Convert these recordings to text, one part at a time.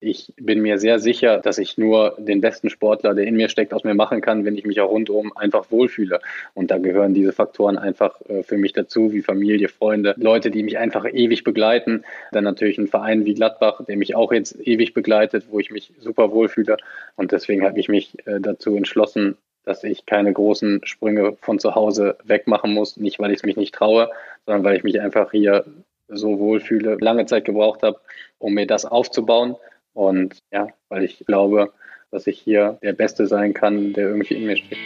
ich bin mir sehr sicher, dass ich nur den besten Sportler, der in mir steckt, aus mir machen kann, wenn ich mich auch rundum einfach wohlfühle. Und da gehören diese Faktoren einfach äh, für mich dazu, wie Familie, Freunde, Leute, die mich einfach ewig begleiten. Dann natürlich ein Verein wie Gladbach, der mich auch jetzt ewig begleitet, wo ich mich super wohlfühle. Und deswegen habe ich mich äh, dazu entschlossen, dass ich keine großen Sprünge von zu Hause wegmachen muss. Nicht, weil ich es mich nicht traue, sondern weil ich mich einfach hier so wohlfühle, lange Zeit gebraucht habe, um mir das aufzubauen. Und ja, weil ich glaube, dass ich hier der Beste sein kann, der irgendwie in mir steckt.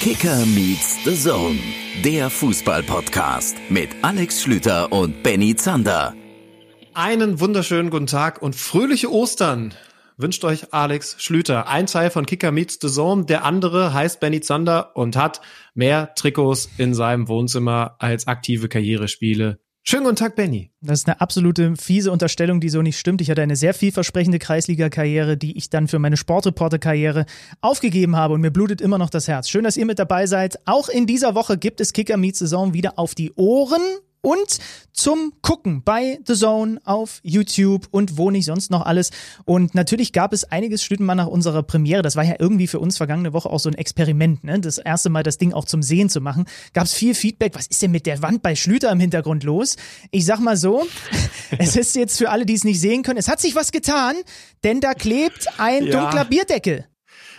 Kicker meets the Zone, der Fußball-Podcast mit Alex Schlüter und Benny Zander. Einen wunderschönen guten Tag und fröhliche Ostern wünscht euch Alex Schlüter. Ein Teil von Kicker Meets the Zone, der andere heißt Benny Zander und hat mehr Trikots in seinem Wohnzimmer als aktive Karrierespiele. Schönen guten Tag, Benny. Das ist eine absolute fiese Unterstellung, die so nicht stimmt. Ich hatte eine sehr vielversprechende Kreisliga-Karriere, die ich dann für meine Sportreporter-Karriere aufgegeben habe und mir blutet immer noch das Herz. Schön, dass ihr mit dabei seid. Auch in dieser Woche gibt es Kicker Meets Saison wieder auf die Ohren und zum Gucken bei The Zone auf YouTube und wo nicht sonst noch alles. Und natürlich gab es einiges Schlüten mal nach unserer Premiere. Das war ja irgendwie für uns vergangene Woche auch so ein Experiment, ne? Das erste Mal das Ding auch zum Sehen zu machen. Gab es viel Feedback. Was ist denn mit der Wand bei Schlüter im Hintergrund los? Ich sag mal so, es ist jetzt für alle, die es nicht sehen können, es hat sich was getan, denn da klebt ein ja. dunkler Bierdeckel.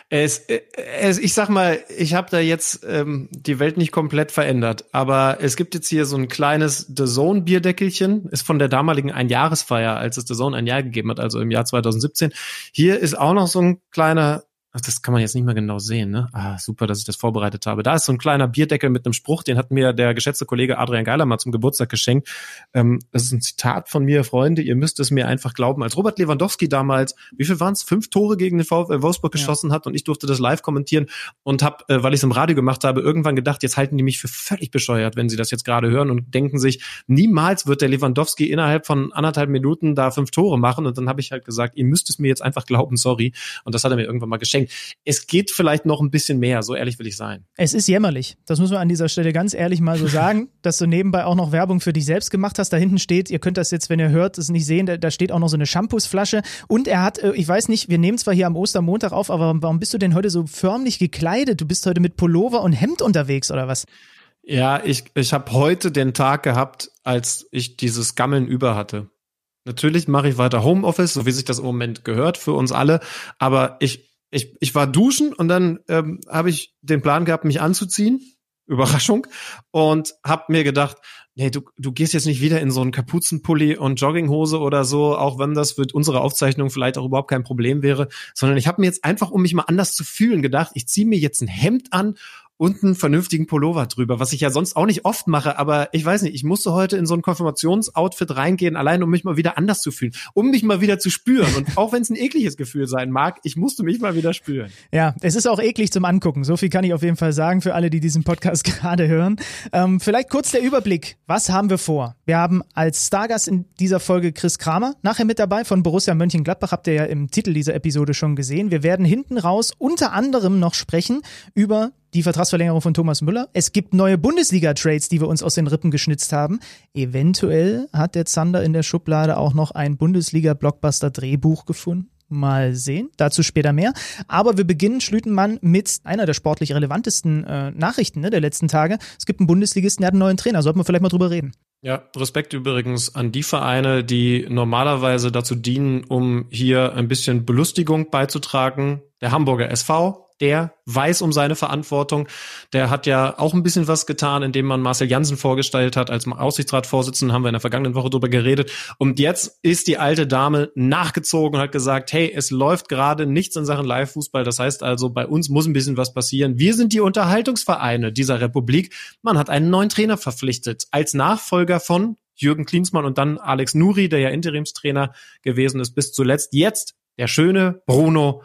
Es, es, ich sag mal, ich habe da jetzt ähm, die Welt nicht komplett verändert, aber es gibt jetzt hier so ein kleines The Zone Bierdeckelchen, ist von der damaligen Einjahresfeier, als es The Zone ein Jahr gegeben hat, also im Jahr 2017. Hier ist auch noch so ein kleiner Ach, das kann man jetzt nicht mehr genau sehen, ne? Ah, super, dass ich das vorbereitet habe. Da ist so ein kleiner Bierdeckel mit einem Spruch, den hat mir der geschätzte Kollege Adrian Geiler mal zum Geburtstag geschenkt. Ähm, das ist ein Zitat von mir, Freunde, ihr müsst es mir einfach glauben. Als Robert Lewandowski damals, wie viel waren es? Fünf Tore gegen den VfL Wolfsburg ja. geschossen hat und ich durfte das live kommentieren und habe, äh, weil ich es im Radio gemacht habe, irgendwann gedacht, jetzt halten die mich für völlig bescheuert, wenn sie das jetzt gerade hören und denken sich, niemals wird der Lewandowski innerhalb von anderthalb Minuten da fünf Tore machen. Und dann habe ich halt gesagt, ihr müsst es mir jetzt einfach glauben, sorry. Und das hat er mir irgendwann mal geschenkt es geht vielleicht noch ein bisschen mehr, so ehrlich will ich sein. Es ist jämmerlich. Das muss man an dieser Stelle ganz ehrlich mal so sagen, dass du nebenbei auch noch Werbung für dich selbst gemacht hast. Da hinten steht, ihr könnt das jetzt, wenn ihr hört, es nicht sehen, da, da steht auch noch so eine Shampoosflasche. Und er hat, äh, ich weiß nicht, wir nehmen zwar hier am Ostermontag auf, aber warum bist du denn heute so förmlich gekleidet? Du bist heute mit Pullover und Hemd unterwegs oder was? Ja, ich, ich habe heute den Tag gehabt, als ich dieses Gammeln über hatte. Natürlich mache ich weiter Homeoffice, so wie sich das im Moment gehört für uns alle. Aber ich, ich, ich war duschen und dann ähm, habe ich den Plan gehabt, mich anzuziehen. Überraschung. Und habe mir gedacht, nee, du, du gehst jetzt nicht wieder in so einen Kapuzenpulli und Jogginghose oder so, auch wenn das für unsere Aufzeichnung vielleicht auch überhaupt kein Problem wäre, sondern ich habe mir jetzt einfach, um mich mal anders zu fühlen, gedacht, ich ziehe mir jetzt ein Hemd an und einen vernünftigen Pullover drüber, was ich ja sonst auch nicht oft mache, aber ich weiß nicht, ich musste heute in so ein Konfirmationsoutfit reingehen, allein um mich mal wieder anders zu fühlen, um mich mal wieder zu spüren. Und auch wenn es ein ekliges Gefühl sein mag, ich musste mich mal wieder spüren. Ja, es ist auch eklig zum Angucken. So viel kann ich auf jeden Fall sagen für alle, die diesen Podcast gerade hören. Ähm, vielleicht kurz der Überblick. Was haben wir vor? Wir haben als Stargast in dieser Folge Chris Kramer nachher mit dabei von Borussia Mönchengladbach. Habt ihr ja im Titel dieser Episode schon gesehen. Wir werden hinten raus unter anderem noch sprechen über die Vertragsverlängerung von Thomas Müller. Es gibt neue Bundesliga-Trades, die wir uns aus den Rippen geschnitzt haben. Eventuell hat der Zander in der Schublade auch noch ein Bundesliga-Blockbuster-Drehbuch gefunden. Mal sehen, dazu später mehr. Aber wir beginnen, Schlütenmann, mit einer der sportlich relevantesten äh, Nachrichten ne, der letzten Tage. Es gibt einen Bundesligisten, der hat einen neuen Trainer. Sollten wir vielleicht mal drüber reden. Ja, Respekt übrigens an die Vereine, die normalerweise dazu dienen, um hier ein bisschen Belustigung beizutragen. Der Hamburger SV, der weiß um seine Verantwortung. Der hat ja auch ein bisschen was getan, indem man Marcel Janssen vorgestellt hat als Aussichtsratsvorsitzenden, haben wir in der vergangenen Woche drüber geredet. Und jetzt ist die alte Dame nachgezogen und hat gesagt, hey, es läuft gerade nichts in Sachen Live-Fußball. Das heißt also, bei uns muss ein bisschen was passieren. Wir sind die Unterhaltungsvereine dieser Republik. Man hat einen neuen Trainer verpflichtet als Nachfolger von Jürgen Klinsmann und dann Alex Nuri, der ja Interimstrainer gewesen ist bis zuletzt. Jetzt der schöne Bruno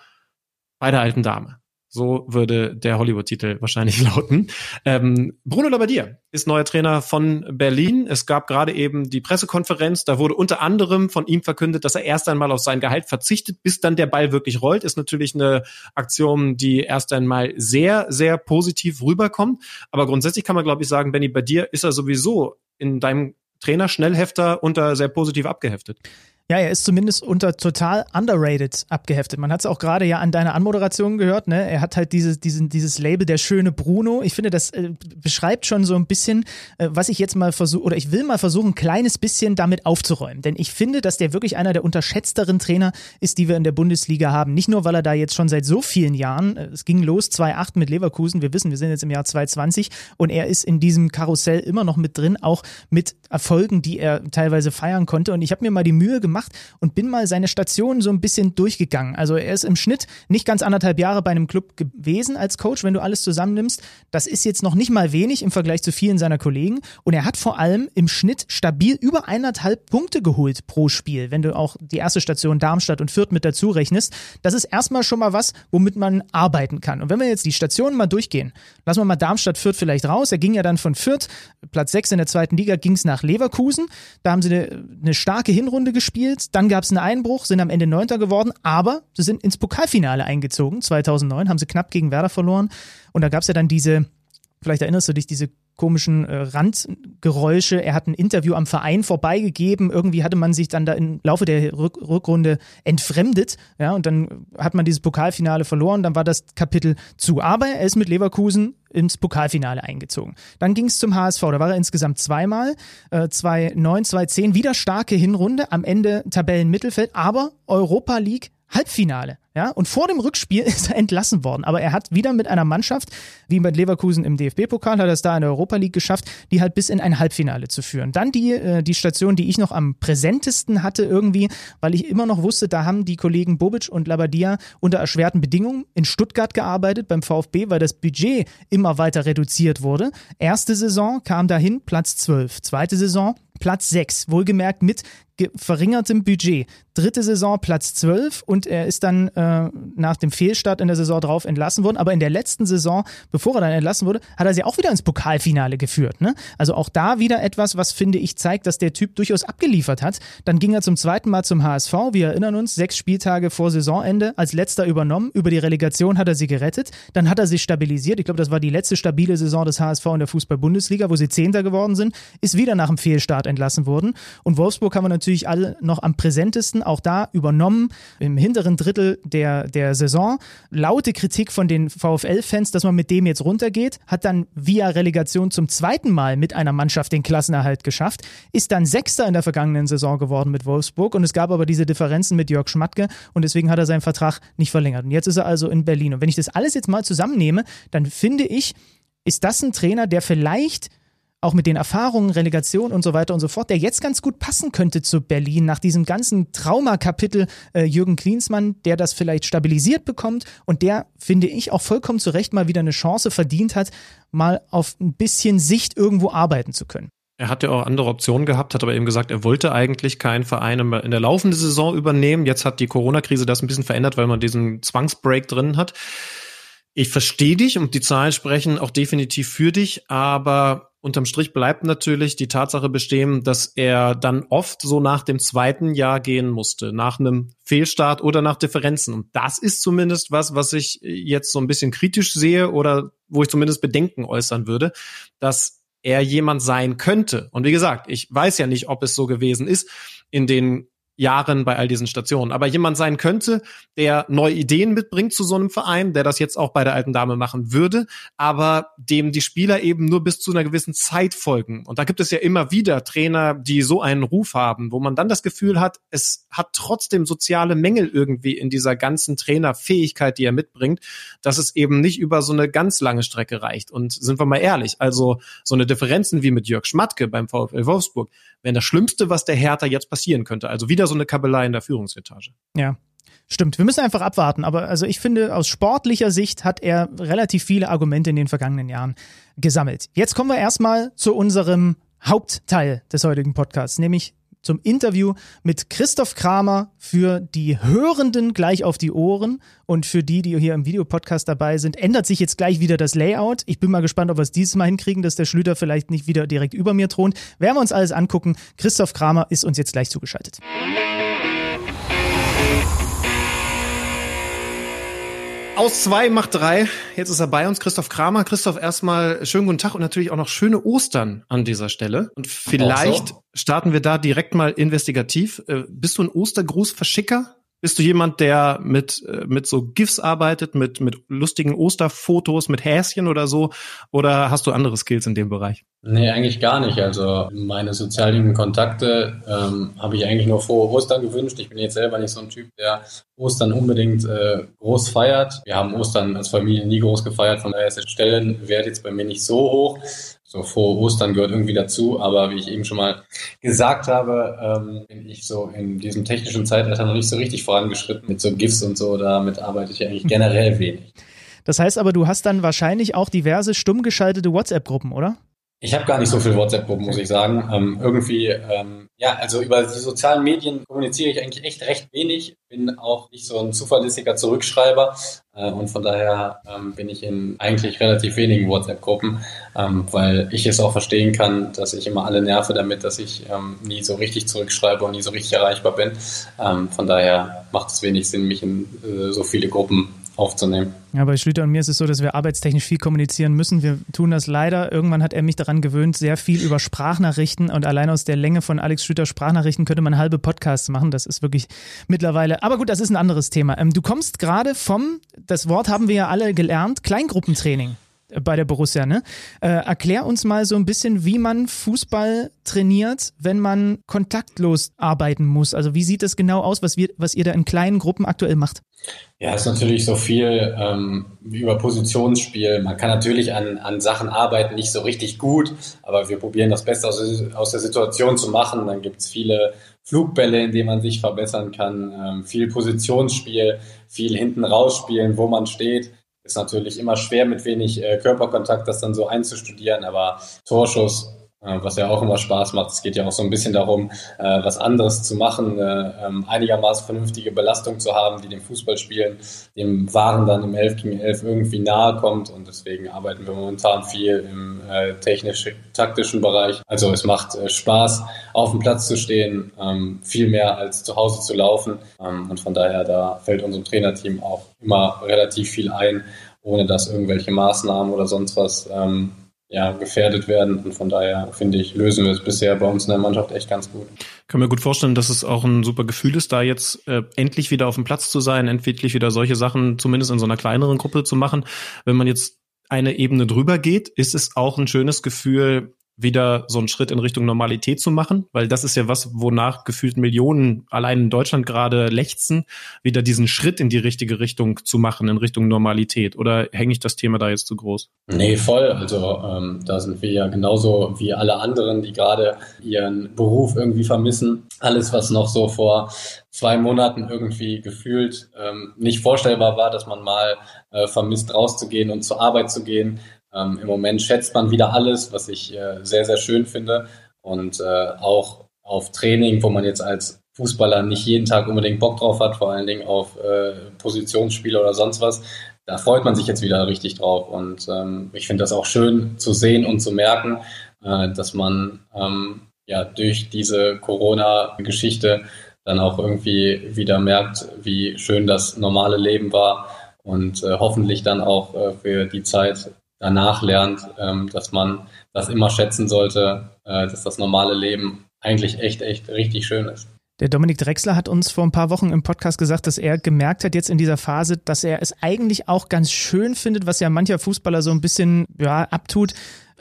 bei der alten Dame. So würde der Hollywood-Titel wahrscheinlich lauten. Ähm, Bruno Labbadia ist neuer Trainer von Berlin. Es gab gerade eben die Pressekonferenz. Da wurde unter anderem von ihm verkündet, dass er erst einmal auf sein Gehalt verzichtet, bis dann der Ball wirklich rollt. Ist natürlich eine Aktion, die erst einmal sehr, sehr positiv rüberkommt. Aber grundsätzlich kann man, glaube ich, sagen, Benny, bei dir ist er sowieso in deinem Trainer-Schnellhefter unter sehr positiv abgeheftet. Ja, er ist zumindest unter total underrated abgeheftet. Man hat es auch gerade ja an deiner Anmoderation gehört, ne? Er hat halt dieses, diesen, dieses Label der schöne Bruno. Ich finde, das äh, beschreibt schon so ein bisschen, äh, was ich jetzt mal versuche, oder ich will mal versuchen, ein kleines bisschen damit aufzuräumen. Denn ich finde, dass der wirklich einer der unterschätzteren Trainer ist, die wir in der Bundesliga haben. Nicht nur, weil er da jetzt schon seit so vielen Jahren, äh, es ging los 2008 mit Leverkusen, wir wissen, wir sind jetzt im Jahr 2020 und er ist in diesem Karussell immer noch mit drin, auch mit Erfolgen, die er teilweise feiern konnte. Und ich habe mir mal die Mühe gemacht, gemacht und bin mal seine Stationen so ein bisschen durchgegangen. Also er ist im Schnitt nicht ganz anderthalb Jahre bei einem Club gewesen als Coach, wenn du alles zusammennimmst. Das ist jetzt noch nicht mal wenig im Vergleich zu vielen seiner Kollegen. Und er hat vor allem im Schnitt stabil über eineinhalb Punkte geholt pro Spiel, wenn du auch die erste Station Darmstadt und Fürth mit dazu rechnest. Das ist erstmal schon mal was, womit man arbeiten kann. Und wenn wir jetzt die Stationen mal durchgehen, lassen wir mal Darmstadt Fürth vielleicht raus. Er ging ja dann von Fürth, Platz 6 in der zweiten Liga, ging es nach Leverkusen. Da haben sie eine, eine starke Hinrunde gespielt gespielt, dann gab es einen Einbruch, sind am Ende Neunter geworden, aber sie sind ins Pokalfinale eingezogen. 2009 haben sie knapp gegen Werder verloren und da gab es ja dann diese, vielleicht erinnerst du dich, diese komischen äh, Randgeräusche. Er hat ein Interview am Verein vorbeigegeben. Irgendwie hatte man sich dann da im Laufe der Rück Rückrunde entfremdet. Ja, und dann hat man dieses Pokalfinale verloren. Dann war das Kapitel zu. Aber er ist mit Leverkusen ins Pokalfinale eingezogen. Dann ging es zum HSV. Da war er insgesamt zweimal. Äh, 2009, 2010. Wieder starke Hinrunde. Am Ende Tabellenmittelfeld. Aber Europa League Halbfinale. Ja, und vor dem Rückspiel ist er entlassen worden. Aber er hat wieder mit einer Mannschaft, wie mit Leverkusen im DFB-Pokal, hat er es da in der Europa League geschafft, die halt bis in ein Halbfinale zu führen. Dann die, äh, die Station, die ich noch am präsentesten hatte irgendwie, weil ich immer noch wusste, da haben die Kollegen Bobic und Labadia unter erschwerten Bedingungen in Stuttgart gearbeitet beim VfB, weil das Budget immer weiter reduziert wurde. Erste Saison kam dahin Platz 12. Zweite Saison Platz 6, wohlgemerkt mit verringertem Budget. Dritte Saison Platz 12 und er ist dann äh, nach dem Fehlstart in der Saison drauf entlassen worden. Aber in der letzten Saison, bevor er dann entlassen wurde, hat er sie auch wieder ins Pokalfinale geführt. Ne? Also auch da wieder etwas, was finde ich zeigt, dass der Typ durchaus abgeliefert hat. Dann ging er zum zweiten Mal zum HSV. Wir erinnern uns, sechs Spieltage vor Saisonende als letzter übernommen. Über die Relegation hat er sie gerettet. Dann hat er sich stabilisiert. Ich glaube, das war die letzte stabile Saison des HSV in der Fußball-Bundesliga, wo sie Zehnter geworden sind. Ist wieder nach dem Fehlstart entlassen worden. Und Wolfsburg haben wir natürlich alle noch am präsentesten, auch da übernommen im hinteren Drittel der, der Saison. Laute Kritik von den VfL-Fans, dass man mit dem jetzt runtergeht, hat dann via Relegation zum zweiten Mal mit einer Mannschaft den Klassenerhalt geschafft, ist dann Sechster in der vergangenen Saison geworden mit Wolfsburg und es gab aber diese Differenzen mit Jörg Schmatke und deswegen hat er seinen Vertrag nicht verlängert. Und jetzt ist er also in Berlin. Und wenn ich das alles jetzt mal zusammennehme, dann finde ich, ist das ein Trainer, der vielleicht auch mit den Erfahrungen, Relegation und so weiter und so fort, der jetzt ganz gut passen könnte zu Berlin nach diesem ganzen Traumakapitel äh, Jürgen Klinsmann, der das vielleicht stabilisiert bekommt und der, finde ich, auch vollkommen zu Recht mal wieder eine Chance verdient hat, mal auf ein bisschen Sicht irgendwo arbeiten zu können. Er hat ja auch andere Optionen gehabt, hat aber eben gesagt, er wollte eigentlich keinen Verein in der laufenden Saison übernehmen. Jetzt hat die Corona-Krise das ein bisschen verändert, weil man diesen Zwangsbreak drin hat. Ich verstehe dich und die Zahlen sprechen auch definitiv für dich, aber unterm Strich bleibt natürlich die Tatsache bestehen, dass er dann oft so nach dem zweiten Jahr gehen musste, nach einem Fehlstart oder nach Differenzen. Und das ist zumindest was, was ich jetzt so ein bisschen kritisch sehe oder wo ich zumindest Bedenken äußern würde, dass er jemand sein könnte. Und wie gesagt, ich weiß ja nicht, ob es so gewesen ist in den Jahren bei all diesen Stationen. Aber jemand sein könnte, der neue Ideen mitbringt zu so einem Verein, der das jetzt auch bei der alten Dame machen würde, aber dem die Spieler eben nur bis zu einer gewissen Zeit folgen. Und da gibt es ja immer wieder Trainer, die so einen Ruf haben, wo man dann das Gefühl hat, es hat trotzdem soziale Mängel irgendwie in dieser ganzen Trainerfähigkeit, die er mitbringt, dass es eben nicht über so eine ganz lange Strecke reicht. Und sind wir mal ehrlich, also so eine Differenzen wie mit Jörg Schmatke beim VfL Wolfsburg wären das Schlimmste, was der Hertha jetzt passieren könnte. Also wieder so eine Kabelei in der Führungsetage. Ja. Stimmt, wir müssen einfach abwarten. Aber also ich finde, aus sportlicher Sicht hat er relativ viele Argumente in den vergangenen Jahren gesammelt. Jetzt kommen wir erstmal zu unserem Hauptteil des heutigen Podcasts, nämlich zum Interview mit Christoph Kramer für die Hörenden gleich auf die Ohren. Und für die, die hier im Videopodcast dabei sind, ändert sich jetzt gleich wieder das Layout. Ich bin mal gespannt, ob wir es dieses Mal hinkriegen, dass der Schlüter vielleicht nicht wieder direkt über mir thront. Werden wir uns alles angucken. Christoph Kramer ist uns jetzt gleich zugeschaltet. Aus zwei macht drei. Jetzt ist er bei uns, Christoph Kramer. Christoph, erstmal schönen guten Tag und natürlich auch noch schöne Ostern an dieser Stelle. Und vielleicht so. starten wir da direkt mal investigativ. Äh, bist du ein Ostergrußverschicker? Bist du jemand, der mit, äh, mit so GIFs arbeitet, mit, mit lustigen Osterfotos, mit Häschen oder so? Oder hast du andere Skills in dem Bereich? Nee, eigentlich gar nicht. Also meine sozialen Kontakte ähm, habe ich eigentlich nur vor Ostern gewünscht. Ich bin jetzt selber nicht so ein Typ, der Ostern unbedingt äh, groß feiert. Wir haben Ostern als Familie nie groß gefeiert, von daher ist der Stellenwert jetzt bei mir nicht so hoch. So vor Ostern gehört irgendwie dazu, aber wie ich eben schon mal gesagt habe, ähm, bin ich so in diesem technischen Zeitalter noch nicht so richtig vorangeschritten mit so GIFs und so. Damit arbeite ich eigentlich generell wenig. Das heißt aber, du hast dann wahrscheinlich auch diverse stumm geschaltete WhatsApp-Gruppen, oder? Ich habe gar nicht so viel WhatsApp-Gruppen, muss ich sagen. Ähm, irgendwie, ähm, ja, also über die sozialen Medien kommuniziere ich eigentlich echt recht wenig. Bin auch nicht so ein zuverlässiger Zurückschreiber äh, und von daher ähm, bin ich in eigentlich relativ wenigen WhatsApp-Gruppen, ähm, weil ich es auch verstehen kann, dass ich immer alle nerve damit, dass ich ähm, nie so richtig zurückschreibe und nie so richtig erreichbar bin. Ähm, von daher macht es wenig Sinn, mich in äh, so viele Gruppen aufzunehmen. Ja, bei Schlüter und mir ist es so, dass wir arbeitstechnisch viel kommunizieren müssen. Wir tun das leider. Irgendwann hat er mich daran gewöhnt, sehr viel über Sprachnachrichten und allein aus der Länge von Alex Schlüter Sprachnachrichten könnte man halbe Podcasts machen. Das ist wirklich mittlerweile. Aber gut, das ist ein anderes Thema. Ähm, du kommst gerade vom, das Wort haben wir ja alle gelernt, Kleingruppentraining bei der Borussia. Ne? Äh, erklär uns mal so ein bisschen, wie man Fußball trainiert, wenn man kontaktlos arbeiten muss. Also wie sieht das genau aus, was, wir, was ihr da in kleinen Gruppen aktuell macht? Ja, es ist natürlich so viel ähm, über Positionsspiel. Man kann natürlich an, an Sachen arbeiten, nicht so richtig gut, aber wir probieren das Beste aus, aus der Situation zu machen. Dann gibt es viele Flugbälle, in denen man sich verbessern kann, ähm, viel Positionsspiel, viel hinten rausspielen, wo man steht. Ist natürlich immer schwer, mit wenig äh, Körperkontakt das dann so einzustudieren, aber Torschuss was ja auch immer Spaß macht. Es geht ja auch so ein bisschen darum, äh, was anderes zu machen, ähm, einigermaßen vernünftige Belastung zu haben, die dem Fußballspielen, dem Waren dann im 11 gegen 11 irgendwie nahe kommt und deswegen arbeiten wir momentan viel im äh, technisch-taktischen Bereich. Also es macht Spaß, auf dem Platz zu stehen, ähm, viel mehr als zu Hause zu laufen ähm, und von daher, da fällt unserem Trainerteam auch immer relativ viel ein, ohne dass irgendwelche Maßnahmen oder sonst was ja, gefährdet werden. Und von daher finde ich, lösen wir es bisher bei uns in der Mannschaft echt ganz gut. Kann mir gut vorstellen, dass es auch ein super Gefühl ist, da jetzt äh, endlich wieder auf dem Platz zu sein, endlich wieder solche Sachen zumindest in so einer kleineren Gruppe zu machen. Wenn man jetzt eine Ebene drüber geht, ist es auch ein schönes Gefühl, wieder so einen Schritt in Richtung Normalität zu machen, weil das ist ja was, wonach gefühlt Millionen allein in Deutschland gerade lechzen, wieder diesen Schritt in die richtige Richtung zu machen, in Richtung Normalität. Oder hänge ich das Thema da jetzt zu groß? Nee, voll. Also ähm, da sind wir ja genauso wie alle anderen, die gerade ihren Beruf irgendwie vermissen. Alles, was noch so vor zwei Monaten irgendwie gefühlt ähm, nicht vorstellbar war, dass man mal äh, vermisst, rauszugehen und zur Arbeit zu gehen, ähm, Im Moment schätzt man wieder alles, was ich äh, sehr, sehr schön finde. Und äh, auch auf Training, wo man jetzt als Fußballer nicht jeden Tag unbedingt Bock drauf hat, vor allen Dingen auf äh, Positionsspiele oder sonst was, da freut man sich jetzt wieder richtig drauf. Und ähm, ich finde das auch schön zu sehen und zu merken, äh, dass man ähm, ja durch diese Corona-Geschichte dann auch irgendwie wieder merkt, wie schön das normale Leben war und äh, hoffentlich dann auch äh, für die Zeit danach lernt, ähm, dass man das immer schätzen sollte, äh, dass das normale Leben eigentlich echt, echt richtig schön ist. Der Dominik Drexler hat uns vor ein paar Wochen im Podcast gesagt, dass er gemerkt hat jetzt in dieser Phase, dass er es eigentlich auch ganz schön findet, was ja mancher Fußballer so ein bisschen ja, abtut.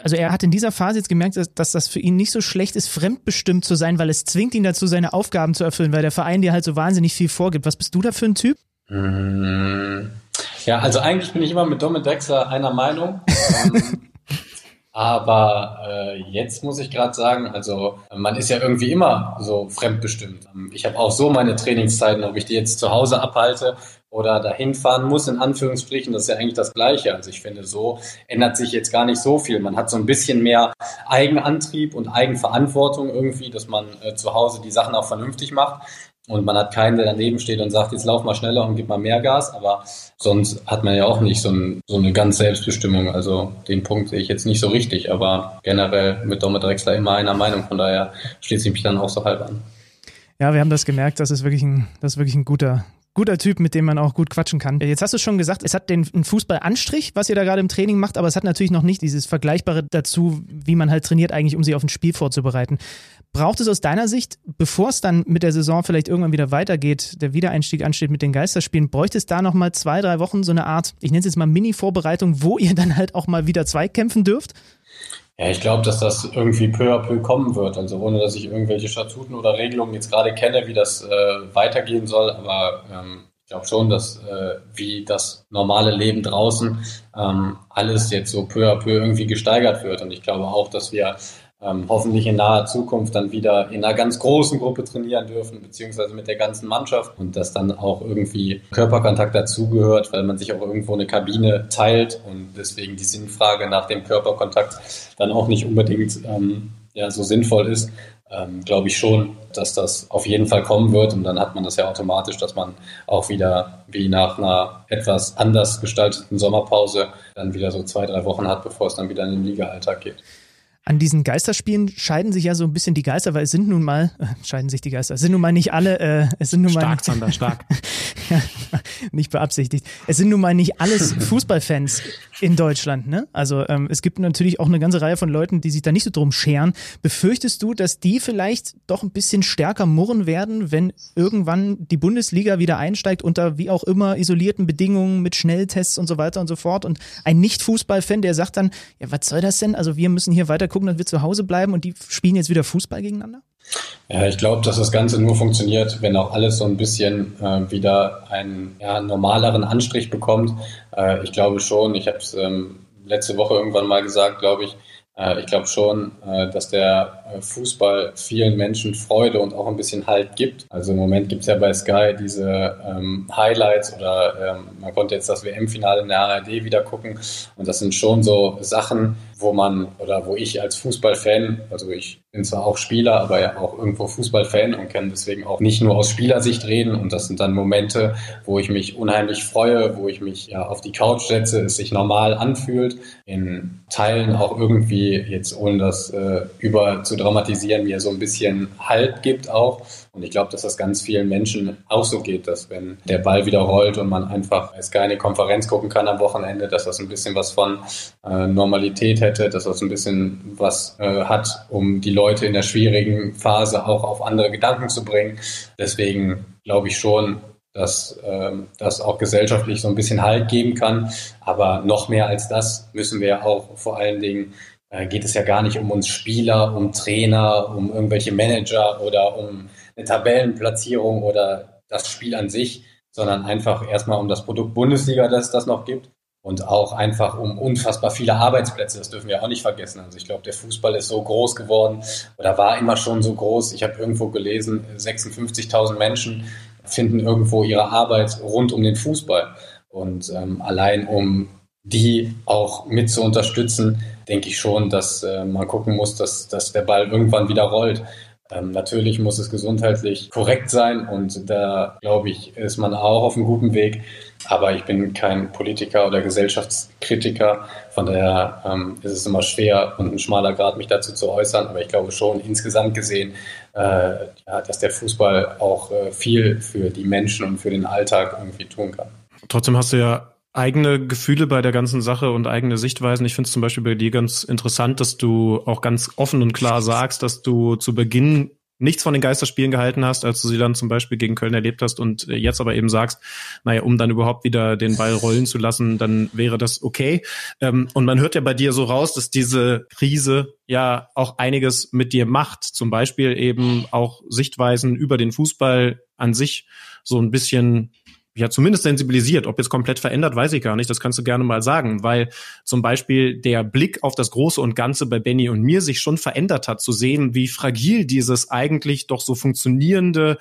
Also er hat in dieser Phase jetzt gemerkt, dass, dass das für ihn nicht so schlecht ist, fremdbestimmt zu sein, weil es zwingt ihn dazu, seine Aufgaben zu erfüllen, weil der Verein dir halt so wahnsinnig viel vorgibt. Was bist du da für ein Typ? Mmh. Ja, also eigentlich bin ich immer mit Dominik Drexler einer Meinung. ähm, aber äh, jetzt muss ich gerade sagen, also man ist ja irgendwie immer so fremdbestimmt. Ähm, ich habe auch so meine Trainingszeiten, ob ich die jetzt zu Hause abhalte oder dahin fahren muss, in Anführungsstrichen. Das ist ja eigentlich das Gleiche. Also ich finde, so ändert sich jetzt gar nicht so viel. Man hat so ein bisschen mehr Eigenantrieb und Eigenverantwortung irgendwie, dass man äh, zu Hause die Sachen auch vernünftig macht. Und man hat keinen, der daneben steht und sagt, jetzt lauf mal schneller und gib mal mehr Gas. Aber sonst hat man ja auch nicht so, ein, so eine ganz Selbstbestimmung. Also den Punkt sehe ich jetzt nicht so richtig. Aber generell mit Domme Drexler immer einer Meinung. Von daher schließe ich mich dann auch so halb an. Ja, wir haben das gemerkt, das ist wirklich ein, das ist wirklich ein guter, guter Typ, mit dem man auch gut quatschen kann. Jetzt hast du schon gesagt, es hat den Fußballanstrich, was ihr da gerade im Training macht, aber es hat natürlich noch nicht dieses Vergleichbare dazu, wie man halt trainiert, eigentlich, um sie auf ein Spiel vorzubereiten. Braucht es aus deiner Sicht, bevor es dann mit der Saison vielleicht irgendwann wieder weitergeht, der Wiedereinstieg ansteht mit den Geisterspielen, bräuchte es da nochmal zwei, drei Wochen so eine Art, ich nenne es jetzt mal Mini-Vorbereitung, wo ihr dann halt auch mal wieder zweikämpfen dürft? Ja, ich glaube, dass das irgendwie peu à peu kommen wird. Also ohne, dass ich irgendwelche Statuten oder Regelungen jetzt gerade kenne, wie das äh, weitergehen soll. Aber ähm, ich glaube schon, dass äh, wie das normale Leben draußen ähm, alles jetzt so peu à peu irgendwie gesteigert wird. Und ich glaube auch, dass wir ähm, hoffentlich in naher Zukunft dann wieder in einer ganz großen Gruppe trainieren dürfen, beziehungsweise mit der ganzen Mannschaft und dass dann auch irgendwie Körperkontakt dazugehört, weil man sich auch irgendwo eine Kabine teilt und deswegen die Sinnfrage nach dem Körperkontakt dann auch nicht unbedingt ähm, ja, so sinnvoll ist. Ähm, glaube ich schon, dass das auf jeden Fall kommen wird und dann hat man das ja automatisch, dass man auch wieder wie nach einer etwas anders gestalteten Sommerpause dann wieder so zwei, drei Wochen hat, bevor es dann wieder in den Liga-Alltag geht. An diesen Geisterspielen scheiden sich ja so ein bisschen die Geister, weil es sind nun mal, äh, scheiden sich die Geister, es sind nun mal nicht alle, äh, es sind nun stark, mal. Sander, stark. ja, nicht beabsichtigt. Es sind nun mal nicht alles Fußballfans in Deutschland, ne? Also ähm, es gibt natürlich auch eine ganze Reihe von Leuten, die sich da nicht so drum scheren. Befürchtest du, dass die vielleicht doch ein bisschen stärker murren werden, wenn irgendwann die Bundesliga wieder einsteigt unter wie auch immer isolierten Bedingungen mit Schnelltests und so weiter und so fort und ein Nicht-Fußballfan, der sagt dann, ja, was soll das denn? Also wir müssen hier weiter gucken, dass wir zu Hause bleiben und die spielen jetzt wieder Fußball gegeneinander? Ja, ich glaube, dass das Ganze nur funktioniert, wenn auch alles so ein bisschen äh, wieder einen ja, normaleren Anstrich bekommt. Äh, ich glaube schon, ich habe es ähm, letzte Woche irgendwann mal gesagt, glaube ich, äh, ich glaube schon, äh, dass der Fußball vielen Menschen Freude und auch ein bisschen Halt gibt. Also im Moment gibt es ja bei Sky diese ähm, Highlights oder ähm, man konnte jetzt das WM-Finale in der ARD wieder gucken und das sind schon so Sachen, wo man oder wo ich als Fußballfan, also ich bin zwar auch Spieler, aber ja auch irgendwo Fußballfan und kann deswegen auch nicht nur aus Spielersicht reden. Und das sind dann Momente, wo ich mich unheimlich freue, wo ich mich ja auf die Couch setze, es sich normal anfühlt, in Teilen auch irgendwie jetzt ohne das äh, über zu dramatisieren, mir so ein bisschen Halt gibt auch. Und ich glaube, dass das ganz vielen Menschen auch so geht, dass wenn der Ball wieder rollt und man einfach als keine Konferenz gucken kann am Wochenende, dass das ein bisschen was von äh, Normalität hätte, dass das ein bisschen was äh, hat, um die Leute in der schwierigen Phase auch auf andere Gedanken zu bringen. Deswegen glaube ich schon, dass ähm, das auch gesellschaftlich so ein bisschen Halt geben kann. Aber noch mehr als das müssen wir auch vor allen Dingen geht es ja gar nicht um uns Spieler, um Trainer, um irgendwelche Manager oder um eine Tabellenplatzierung oder das Spiel an sich, sondern einfach erstmal um das Produkt Bundesliga, das es das noch gibt und auch einfach um unfassbar viele Arbeitsplätze. Das dürfen wir auch nicht vergessen. Also ich glaube, der Fußball ist so groß geworden oder war immer schon so groß. Ich habe irgendwo gelesen, 56.000 Menschen finden irgendwo ihre Arbeit rund um den Fußball. Und ähm, allein um die auch mit zu unterstützen, denke ich schon, dass äh, man gucken muss, dass, dass der Ball irgendwann wieder rollt. Ähm, natürlich muss es gesundheitlich korrekt sein und da glaube ich, ist man auch auf einem guten Weg. Aber ich bin kein Politiker oder Gesellschaftskritiker. Von daher ähm, ist es immer schwer und ein schmaler Grad, mich dazu zu äußern. Aber ich glaube schon insgesamt gesehen, äh, ja, dass der Fußball auch äh, viel für die Menschen und für den Alltag irgendwie tun kann. Trotzdem hast du ja eigene Gefühle bei der ganzen Sache und eigene Sichtweisen. Ich finde es zum Beispiel bei dir ganz interessant, dass du auch ganz offen und klar sagst, dass du zu Beginn nichts von den Geisterspielen gehalten hast, als du sie dann zum Beispiel gegen Köln erlebt hast und äh, jetzt aber eben sagst, naja, um dann überhaupt wieder den Ball rollen zu lassen, dann wäre das okay. Ähm, und man hört ja bei dir so raus, dass diese Krise ja auch einiges mit dir macht. Zum Beispiel eben auch Sichtweisen über den Fußball an sich so ein bisschen ja zumindest sensibilisiert. Ob jetzt komplett verändert, weiß ich gar nicht. Das kannst du gerne mal sagen, weil zum Beispiel der Blick auf das Große und Ganze bei Benny und mir sich schon verändert hat, zu sehen, wie fragil dieses eigentlich doch so funktionierende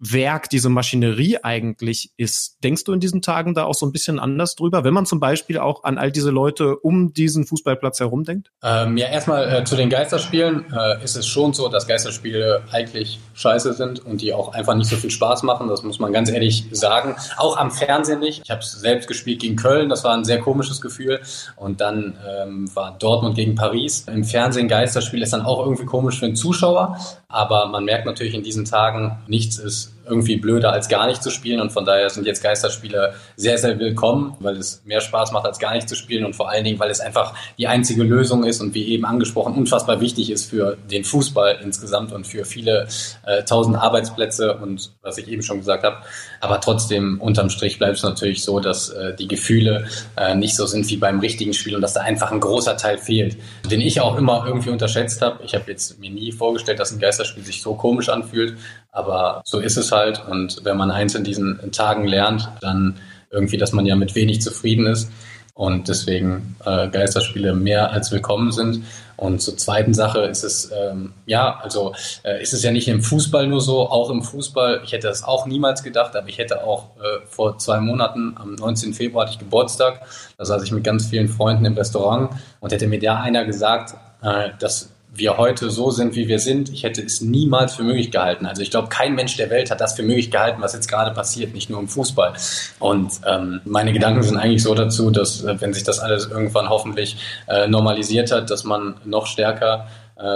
Werk diese Maschinerie eigentlich ist. Denkst du in diesen Tagen da auch so ein bisschen anders drüber, wenn man zum Beispiel auch an all diese Leute um diesen Fußballplatz herum denkt? Ähm, ja, erstmal äh, zu den Geisterspielen äh, ist es schon so, dass Geisterspiele eigentlich scheiße sind und die auch einfach nicht so viel Spaß machen. Das muss man ganz ehrlich sagen. Auch am Fernsehen nicht. Ich habe selbst gespielt gegen Köln. Das war ein sehr komisches Gefühl. Und dann ähm, war Dortmund gegen Paris. Im Fernsehen Geisterspiel ist dann auch irgendwie komisch für einen Zuschauer. Aber man merkt natürlich in diesen Tagen, nichts ist irgendwie blöder als gar nicht zu spielen und von daher sind jetzt Geisterspiele sehr, sehr willkommen, weil es mehr Spaß macht als gar nicht zu spielen und vor allen Dingen, weil es einfach die einzige Lösung ist und wie eben angesprochen unfassbar wichtig ist für den Fußball insgesamt und für viele äh, tausend Arbeitsplätze und was ich eben schon gesagt habe. Aber trotzdem unterm Strich bleibt es natürlich so, dass äh, die Gefühle äh, nicht so sind wie beim richtigen Spiel und dass da einfach ein großer Teil fehlt, den ich auch immer irgendwie unterschätzt habe. Ich habe jetzt mir nie vorgestellt, dass ein Geisterspiel sich so komisch anfühlt, aber so ist es halt. Und wenn man eins in diesen Tagen lernt, dann irgendwie, dass man ja mit wenig zufrieden ist. Und deswegen äh, Geisterspiele mehr als willkommen sind. Und zur zweiten Sache ist es, ähm, ja, also äh, ist es ja nicht im Fußball nur so, auch im Fußball, ich hätte das auch niemals gedacht, aber ich hätte auch äh, vor zwei Monaten, am 19. Februar hatte ich Geburtstag, da saß ich mit ganz vielen Freunden im Restaurant und hätte mir da einer gesagt, äh, dass wir heute so sind, wie wir sind, ich hätte es niemals für möglich gehalten. Also ich glaube, kein Mensch der Welt hat das für möglich gehalten, was jetzt gerade passiert, nicht nur im Fußball. Und ähm, meine Gedanken sind eigentlich so dazu, dass äh, wenn sich das alles irgendwann hoffentlich äh, normalisiert hat, dass man noch stärker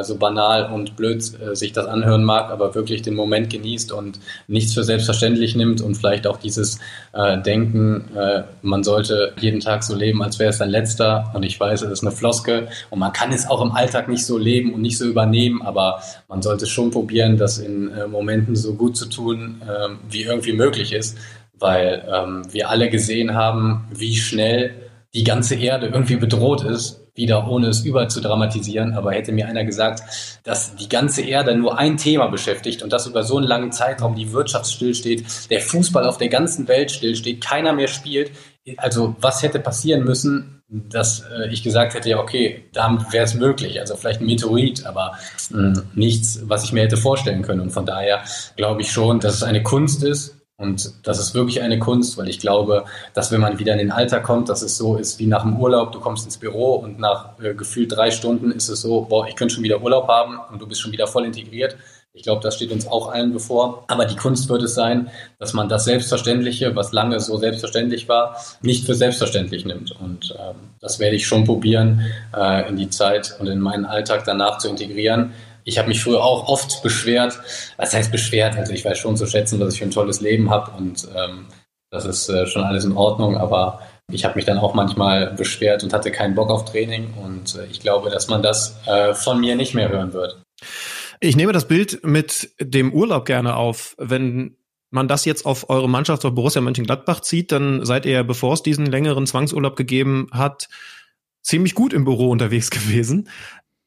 so banal und blöd äh, sich das anhören mag, aber wirklich den Moment genießt und nichts für selbstverständlich nimmt und vielleicht auch dieses äh, Denken, äh, man sollte jeden Tag so leben, als wäre es sein letzter. Und ich weiß, es ist eine Floske und man kann es auch im Alltag nicht so leben und nicht so übernehmen, aber man sollte schon probieren, das in äh, Momenten so gut zu tun, äh, wie irgendwie möglich ist, weil ähm, wir alle gesehen haben, wie schnell die ganze Erde irgendwie bedroht ist wieder ohne es über zu dramatisieren, aber hätte mir einer gesagt, dass die ganze Erde nur ein Thema beschäftigt und das über so einen langen Zeitraum die Wirtschaft stillsteht, der Fußball auf der ganzen Welt stillsteht, keiner mehr spielt, also was hätte passieren müssen, dass äh, ich gesagt hätte, ja okay, da wäre es möglich, also vielleicht ein Meteorit, aber mh, nichts, was ich mir hätte vorstellen können. Und von daher glaube ich schon, dass es eine Kunst ist, und das ist wirklich eine Kunst, weil ich glaube, dass wenn man wieder in den Alter kommt, dass es so ist wie nach dem Urlaub, du kommst ins Büro und nach äh, gefühlt drei Stunden ist es so, boah, ich könnte schon wieder Urlaub haben und du bist schon wieder voll integriert. Ich glaube, das steht uns auch allen bevor. Aber die Kunst wird es sein, dass man das Selbstverständliche, was lange so selbstverständlich war, nicht für selbstverständlich nimmt. Und ähm, das werde ich schon probieren, äh, in die Zeit und in meinen Alltag danach zu integrieren ich habe mich früher auch oft beschwert. Was heißt beschwert? Also ich weiß schon zu schätzen, dass ich ein tolles Leben habe und ähm, das ist äh, schon alles in Ordnung, aber ich habe mich dann auch manchmal beschwert und hatte keinen Bock auf Training und äh, ich glaube, dass man das äh, von mir nicht mehr hören wird. Ich nehme das Bild mit dem Urlaub gerne auf. Wenn man das jetzt auf eure Mannschaft auf Borussia Mönchengladbach zieht, dann seid ihr, bevor es diesen längeren Zwangsurlaub gegeben hat, ziemlich gut im Büro unterwegs gewesen.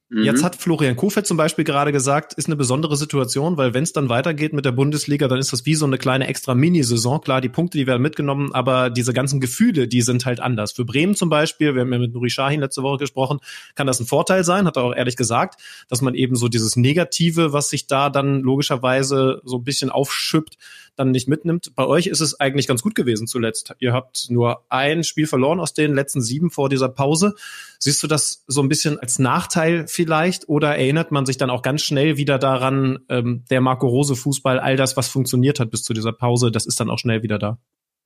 Mhm. Jetzt hat Florian Kofeld zum Beispiel gerade gesagt, ist eine besondere Situation, weil wenn es dann weitergeht mit der Bundesliga, dann ist das wie so eine kleine extra Mini-Saison. Klar, die Punkte, die werden mitgenommen, aber diese ganzen Gefühle, die sind halt anders. Für Bremen zum Beispiel, wir haben ja mit Nuri Sahin letzte Woche gesprochen, kann das ein Vorteil sein, hat er auch ehrlich gesagt, dass man eben so dieses Negative, was sich da dann logischerweise so ein bisschen aufschüppt, dann nicht mitnimmt. Bei euch ist es eigentlich ganz gut gewesen zuletzt. Ihr habt nur ein Spiel verloren aus den letzten sieben vor dieser Pause. Siehst du das so ein bisschen als Nachteil vielleicht oder erinnert man sich dann auch ganz schnell wieder daran, ähm, der Marco Rose Fußball, all das, was funktioniert hat bis zu dieser Pause, das ist dann auch schnell wieder da?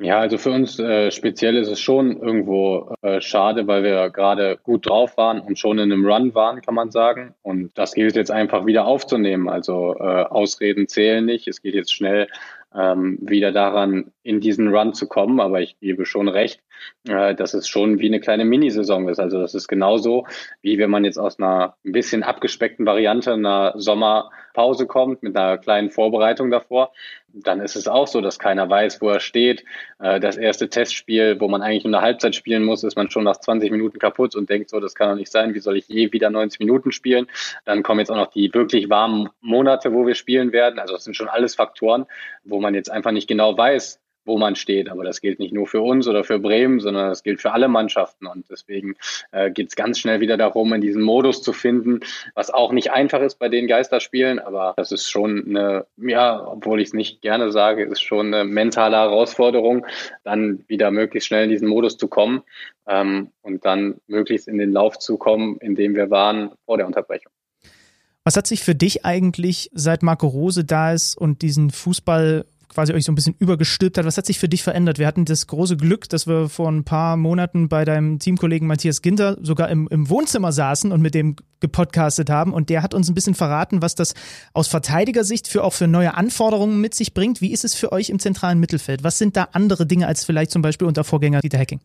Ja, also für uns äh, speziell ist es schon irgendwo äh, schade, weil wir gerade gut drauf waren und schon in einem Run waren, kann man sagen. Und das gilt jetzt einfach wieder aufzunehmen. Also äh, Ausreden zählen nicht. Es geht jetzt schnell ähm, wieder daran, in diesen Run zu kommen. Aber ich gebe schon recht, äh, dass es schon wie eine kleine Minisaison ist. Also das ist genauso, wie wenn man jetzt aus einer ein bisschen abgespeckten Variante einer Sommerpause kommt, mit einer kleinen Vorbereitung davor. Dann ist es auch so, dass keiner weiß, wo er steht. Äh, das erste Testspiel, wo man eigentlich nur eine Halbzeit spielen muss, ist man schon nach 20 Minuten kaputt und denkt so, das kann doch nicht sein. Wie soll ich je wieder 90 Minuten spielen? Dann kommen jetzt auch noch die wirklich warmen Monate, wo wir spielen werden. Also das sind schon alles Faktoren, wo man jetzt einfach nicht genau weiß, wo man steht. Aber das gilt nicht nur für uns oder für Bremen, sondern das gilt für alle Mannschaften. Und deswegen äh, geht es ganz schnell wieder darum, in diesen Modus zu finden, was auch nicht einfach ist bei den Geisterspielen. Aber das ist schon eine, ja, obwohl ich es nicht gerne sage, ist schon eine mentale Herausforderung, dann wieder möglichst schnell in diesen Modus zu kommen ähm, und dann möglichst in den Lauf zu kommen, in dem wir waren vor der Unterbrechung. Was hat sich für dich eigentlich, seit Marco Rose da ist und diesen Fußball quasi euch so ein bisschen übergestülpt hat. Was hat sich für dich verändert? Wir hatten das große Glück, dass wir vor ein paar Monaten bei deinem Teamkollegen Matthias Ginter sogar im, im Wohnzimmer saßen und mit dem gepodcastet haben. Und der hat uns ein bisschen verraten, was das aus Verteidigersicht für auch für neue Anforderungen mit sich bringt. Wie ist es für euch im zentralen Mittelfeld? Was sind da andere Dinge als vielleicht zum Beispiel unter Vorgänger Dieter Hacking?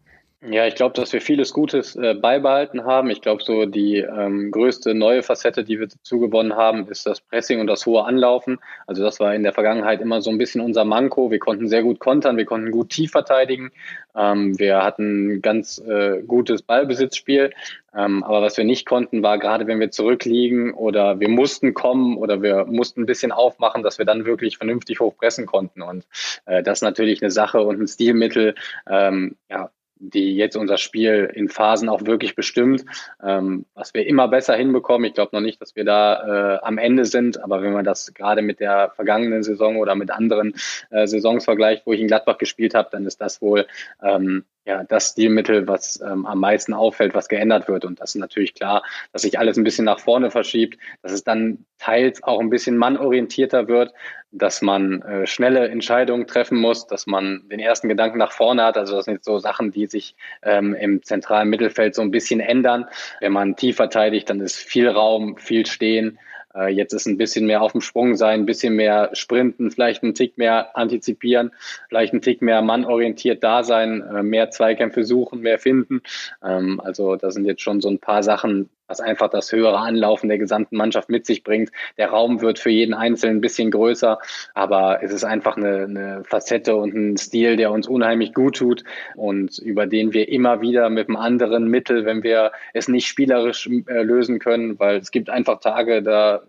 Ja, ich glaube, dass wir vieles Gutes äh, beibehalten haben. Ich glaube, so die ähm, größte neue Facette, die wir dazu gewonnen haben, ist das Pressing und das hohe Anlaufen. Also das war in der Vergangenheit immer so ein bisschen unser Manko. Wir konnten sehr gut kontern, wir konnten gut tief verteidigen. Ähm, wir hatten ganz äh, gutes Ballbesitzspiel. Ähm, aber was wir nicht konnten, war gerade, wenn wir zurückliegen oder wir mussten kommen oder wir mussten ein bisschen aufmachen, dass wir dann wirklich vernünftig hochpressen konnten. Und äh, das ist natürlich eine Sache und ein Stilmittel, ähm, ja, die jetzt unser Spiel in Phasen auch wirklich bestimmt, ähm, was wir immer besser hinbekommen. Ich glaube noch nicht, dass wir da äh, am Ende sind, aber wenn man das gerade mit der vergangenen Saison oder mit anderen äh, Saisons vergleicht, wo ich in Gladbach gespielt habe, dann ist das wohl ähm, ja, das Stilmittel, was ähm, am meisten auffällt, was geändert wird. Und das ist natürlich klar, dass sich alles ein bisschen nach vorne verschiebt, dass es dann teils auch ein bisschen mannorientierter wird, dass man äh, schnelle Entscheidungen treffen muss, dass man den ersten Gedanken nach vorne hat. Also das sind so Sachen, die sich ähm, im zentralen Mittelfeld so ein bisschen ändern. Wenn man tief verteidigt, dann ist viel Raum, viel Stehen. Äh, jetzt ist ein bisschen mehr auf dem Sprung sein, ein bisschen mehr sprinten, vielleicht einen Tick mehr antizipieren, vielleicht einen Tick mehr mannorientiert da sein, äh, mehr Zweikämpfe suchen, mehr finden. Ähm, also da sind jetzt schon so ein paar Sachen, was einfach das höhere Anlaufen der gesamten Mannschaft mit sich bringt. Der Raum wird für jeden Einzelnen ein bisschen größer, aber es ist einfach eine, eine Facette und ein Stil, der uns unheimlich gut tut und über den wir immer wieder mit einem anderen Mittel, wenn wir es nicht spielerisch äh, lösen können, weil es gibt einfach Tage, da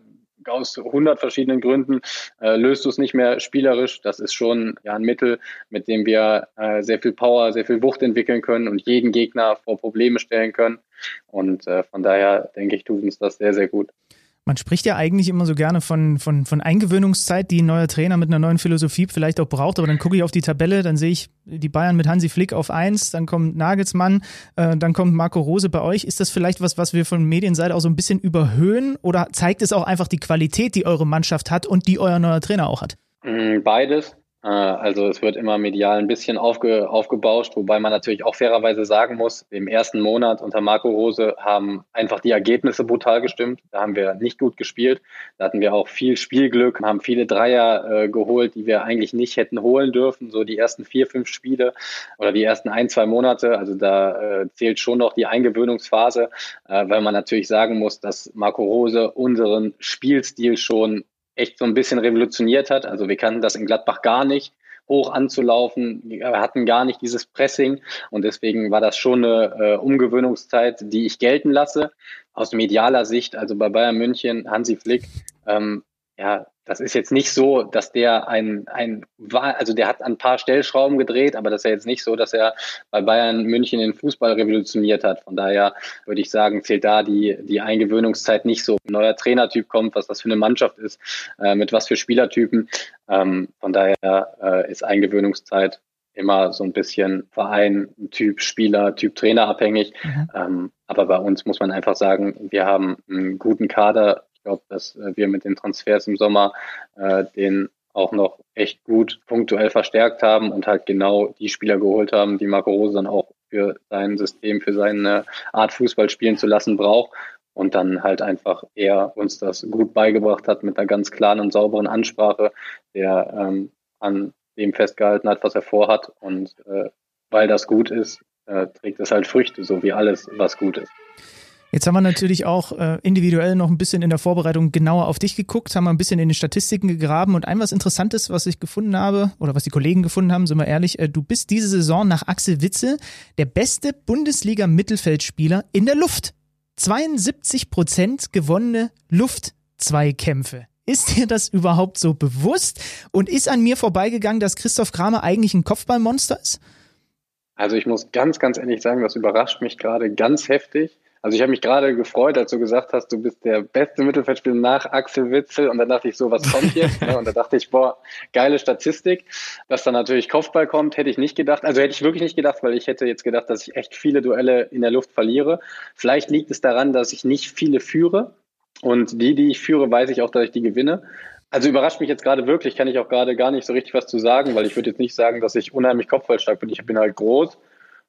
aus 100 verschiedenen Gründen äh, löst du es nicht mehr spielerisch. Das ist schon ja ein Mittel, mit dem wir äh, sehr viel Power, sehr viel Wucht entwickeln können und jeden Gegner vor Probleme stellen können. Und äh, von daher denke ich, tut uns das sehr, sehr gut. Man spricht ja eigentlich immer so gerne von, von, von Eingewöhnungszeit, die ein neuer Trainer mit einer neuen Philosophie vielleicht auch braucht. Aber dann gucke ich auf die Tabelle, dann sehe ich die Bayern mit Hansi Flick auf eins, dann kommt Nagelsmann, äh, dann kommt Marco Rose bei euch. Ist das vielleicht was, was wir von Medienseite auch so ein bisschen überhöhen? Oder zeigt es auch einfach die Qualität, die eure Mannschaft hat und die euer neuer Trainer auch hat? Mm, beides. Äh, also es wird immer medial ein bisschen aufge, aufgebauscht, wobei man natürlich auch fairerweise sagen muss, im ersten Monat unter Marco Rose haben einfach die Ergebnisse brutal gestimmt. Da haben wir nicht gut gespielt. Da hatten wir auch viel Spielglück, haben viele Dreier äh, geholt, die wir eigentlich nicht hätten holen dürfen. So die ersten vier, fünf Spiele oder die ersten ein, zwei Monate. Also da äh, zählt schon noch die Eingewöhnungsphase, äh, weil man natürlich sagen muss, dass Marco Rose unseren Spielstil schon echt so ein bisschen revolutioniert hat. Also wir kannten das in Gladbach gar nicht, hoch anzulaufen. Wir hatten gar nicht dieses Pressing und deswegen war das schon eine äh, Umgewöhnungszeit, die ich gelten lasse. Aus medialer Sicht, also bei Bayern München, Hansi Flick, ähm, ja, das ist jetzt nicht so, dass der ein, ein also der hat ein paar Stellschrauben gedreht, aber das ist ja jetzt nicht so, dass er bei Bayern München den Fußball revolutioniert hat. Von daher würde ich sagen, zählt da die, die Eingewöhnungszeit nicht so. Ein neuer Trainertyp kommt, was das für eine Mannschaft ist, äh, mit was für Spielertypen. Ähm, von daher äh, ist Eingewöhnungszeit immer so ein bisschen Verein, Typ Spieler, Typ Trainer abhängig. Mhm. Ähm, aber bei uns muss man einfach sagen, wir haben einen guten Kader glaube, dass äh, wir mit den Transfers im Sommer äh, den auch noch echt gut punktuell verstärkt haben und halt genau die Spieler geholt haben, die Marco Rose dann auch für sein System, für seine Art Fußball spielen zu lassen braucht und dann halt einfach er uns das gut beigebracht hat mit einer ganz klaren und sauberen Ansprache, der ähm, an dem festgehalten hat, was er vorhat und äh, weil das gut ist, äh, trägt es halt Früchte, so wie alles, was gut ist. Jetzt haben wir natürlich auch äh, individuell noch ein bisschen in der Vorbereitung genauer auf dich geguckt, haben wir ein bisschen in den Statistiken gegraben und ein was Interessantes, was ich gefunden habe oder was die Kollegen gefunden haben, sind wir ehrlich, äh, du bist diese Saison nach Axel Witze der beste Bundesliga-Mittelfeldspieler in der Luft. 72 Prozent gewonnene Luftzweikämpfe. Ist dir das überhaupt so bewusst? Und ist an mir vorbeigegangen, dass Christoph Kramer eigentlich ein Kopfballmonster ist? Also ich muss ganz, ganz ehrlich sagen, das überrascht mich gerade ganz heftig. Also ich habe mich gerade gefreut, als du gesagt hast, du bist der beste Mittelfeldspieler nach Axel Witzel und dann dachte ich so, was kommt jetzt? Ne? Und da dachte ich, boah, geile Statistik. Dass dann natürlich Kopfball kommt, hätte ich nicht gedacht. Also hätte ich wirklich nicht gedacht, weil ich hätte jetzt gedacht, dass ich echt viele Duelle in der Luft verliere. Vielleicht liegt es daran, dass ich nicht viele führe. Und die, die ich führe, weiß ich auch, dass ich die gewinne. Also überrascht mich jetzt gerade wirklich, kann ich auch gerade gar nicht so richtig was zu sagen, weil ich würde jetzt nicht sagen, dass ich unheimlich kopfballstark bin. Ich bin halt groß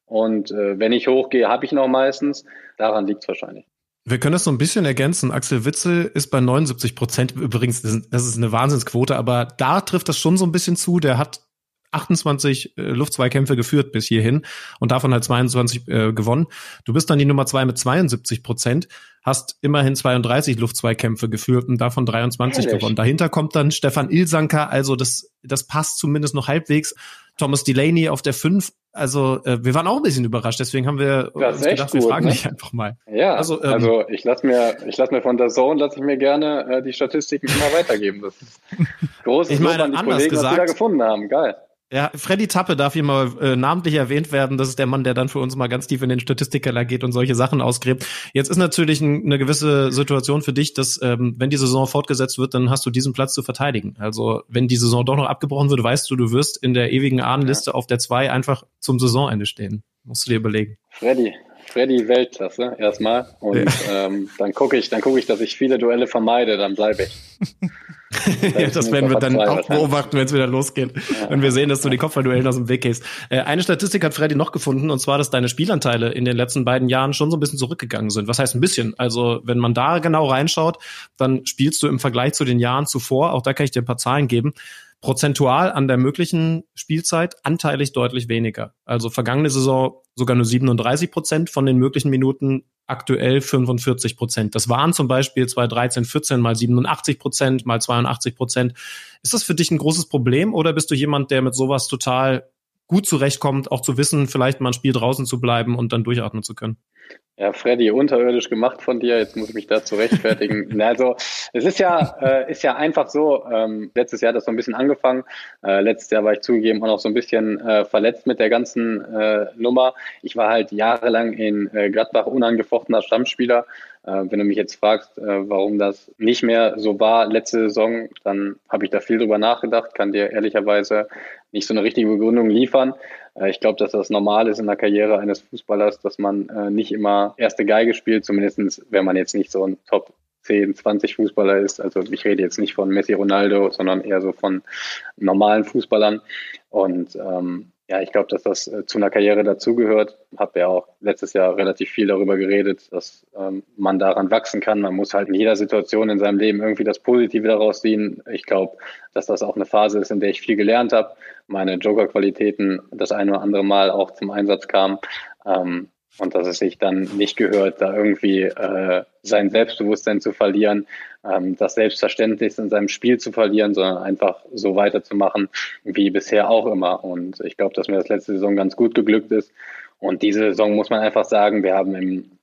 und äh, wenn ich hochgehe, habe ich noch meistens. Daran liegt es wahrscheinlich. Wir können das so ein bisschen ergänzen. Axel Witzel ist bei 79 Prozent. Übrigens, das ist eine Wahnsinnsquote, aber da trifft das schon so ein bisschen zu. Der hat 28 äh, Luftzweikämpfe geführt bis hierhin und davon halt 22 äh, gewonnen. Du bist dann die Nummer zwei mit 72 Prozent, hast immerhin 32 Luftzweikämpfe geführt und davon 23 Ehrlich? gewonnen. Dahinter kommt dann Stefan Ilsanker, also das, das passt zumindest noch halbwegs. Thomas Delaney auf der 5. Also äh, wir waren auch ein bisschen überrascht, deswegen haben wir das uns gedacht, gut, wir fragen ne? dich einfach mal. Ja, also, ähm, also ich lasse mir, ich lasse mir von der Zone, lasse ich mir gerne äh, die Statistiken immer weitergeben. Das ist großes ich meine, Lob an die Kollegen, gesagt, was wir da gefunden haben. Geil. Ja, Freddy Tappe darf hier mal äh, namentlich erwähnt werden. Das ist der Mann, der dann für uns mal ganz tief in den Statistikkeller geht und solche Sachen ausgräbt. Jetzt ist natürlich ein, eine gewisse Situation für dich, dass ähm, wenn die Saison fortgesetzt wird, dann hast du diesen Platz zu verteidigen. Also wenn die Saison doch noch abgebrochen wird, weißt du, du wirst in der ewigen Ahnenliste ja. auf der 2 einfach zum Saisonende stehen. Musst du dir überlegen. Freddy, Freddy Weltklasse erstmal. Und ja. ähm, dann gucke ich, dann gucke ich, dass ich viele Duelle vermeide, dann bleibe ich. ja, das werden wir dann auch beobachten, wenn es wieder losgeht. Ja. Wenn wir sehen, dass du die Kopfballduellen aus dem Weg gehst. Äh, eine Statistik hat Freddy noch gefunden, und zwar, dass deine Spielanteile in den letzten beiden Jahren schon so ein bisschen zurückgegangen sind. Was heißt ein bisschen? Also, wenn man da genau reinschaut, dann spielst du im Vergleich zu den Jahren zuvor, auch da kann ich dir ein paar Zahlen geben, prozentual an der möglichen Spielzeit anteilig deutlich weniger. Also vergangene Saison sogar nur 37 Prozent von den möglichen Minuten, aktuell 45 Prozent. Das waren zum Beispiel 2013, 14 mal 87 Prozent, mal 82 Prozent. Ist das für dich ein großes Problem oder bist du jemand, der mit sowas total gut zurechtkommt, auch zu wissen, vielleicht mal ein Spiel draußen zu bleiben und dann durchatmen zu können? Ja, Freddy, unterirdisch gemacht von dir. Jetzt muss ich mich dazu rechtfertigen. also, es ist ja, äh, ist ja einfach so. Ähm, letztes Jahr hat das so ein bisschen angefangen. Äh, letztes Jahr war ich zugegeben auch noch so ein bisschen äh, verletzt mit der ganzen äh, Nummer. Ich war halt jahrelang in äh, Gladbach unangefochtener Stammspieler. Äh, wenn du mich jetzt fragst, warum das nicht mehr so war letzte Saison, dann habe ich da viel drüber nachgedacht, kann dir ehrlicherweise nicht so eine richtige Begründung liefern. Äh, ich glaube, dass das normal ist in der Karriere eines Fußballers, dass man äh, nicht immer erste Geige spielt, zumindest wenn man jetzt nicht so ein Top 10, 20 Fußballer ist. Also ich rede jetzt nicht von Messi Ronaldo, sondern eher so von normalen Fußballern. Und ähm, ja, ich glaube, dass das äh, zu einer Karriere dazugehört. Habe ja auch letztes Jahr relativ viel darüber geredet, dass ähm, man daran wachsen kann. Man muss halt in jeder Situation in seinem Leben irgendwie das Positive daraus ziehen. Ich glaube, dass das auch eine Phase ist, in der ich viel gelernt habe. Meine Joker-Qualitäten das eine oder andere Mal auch zum Einsatz kamen. Ähm, und dass es sich dann nicht gehört, da irgendwie äh, sein Selbstbewusstsein zu verlieren, ähm, das Selbstverständnis in seinem Spiel zu verlieren, sondern einfach so weiterzumachen wie bisher auch immer. Und ich glaube, dass mir das letzte Saison ganz gut geglückt ist. Und diese Saison muss man einfach sagen, wir haben im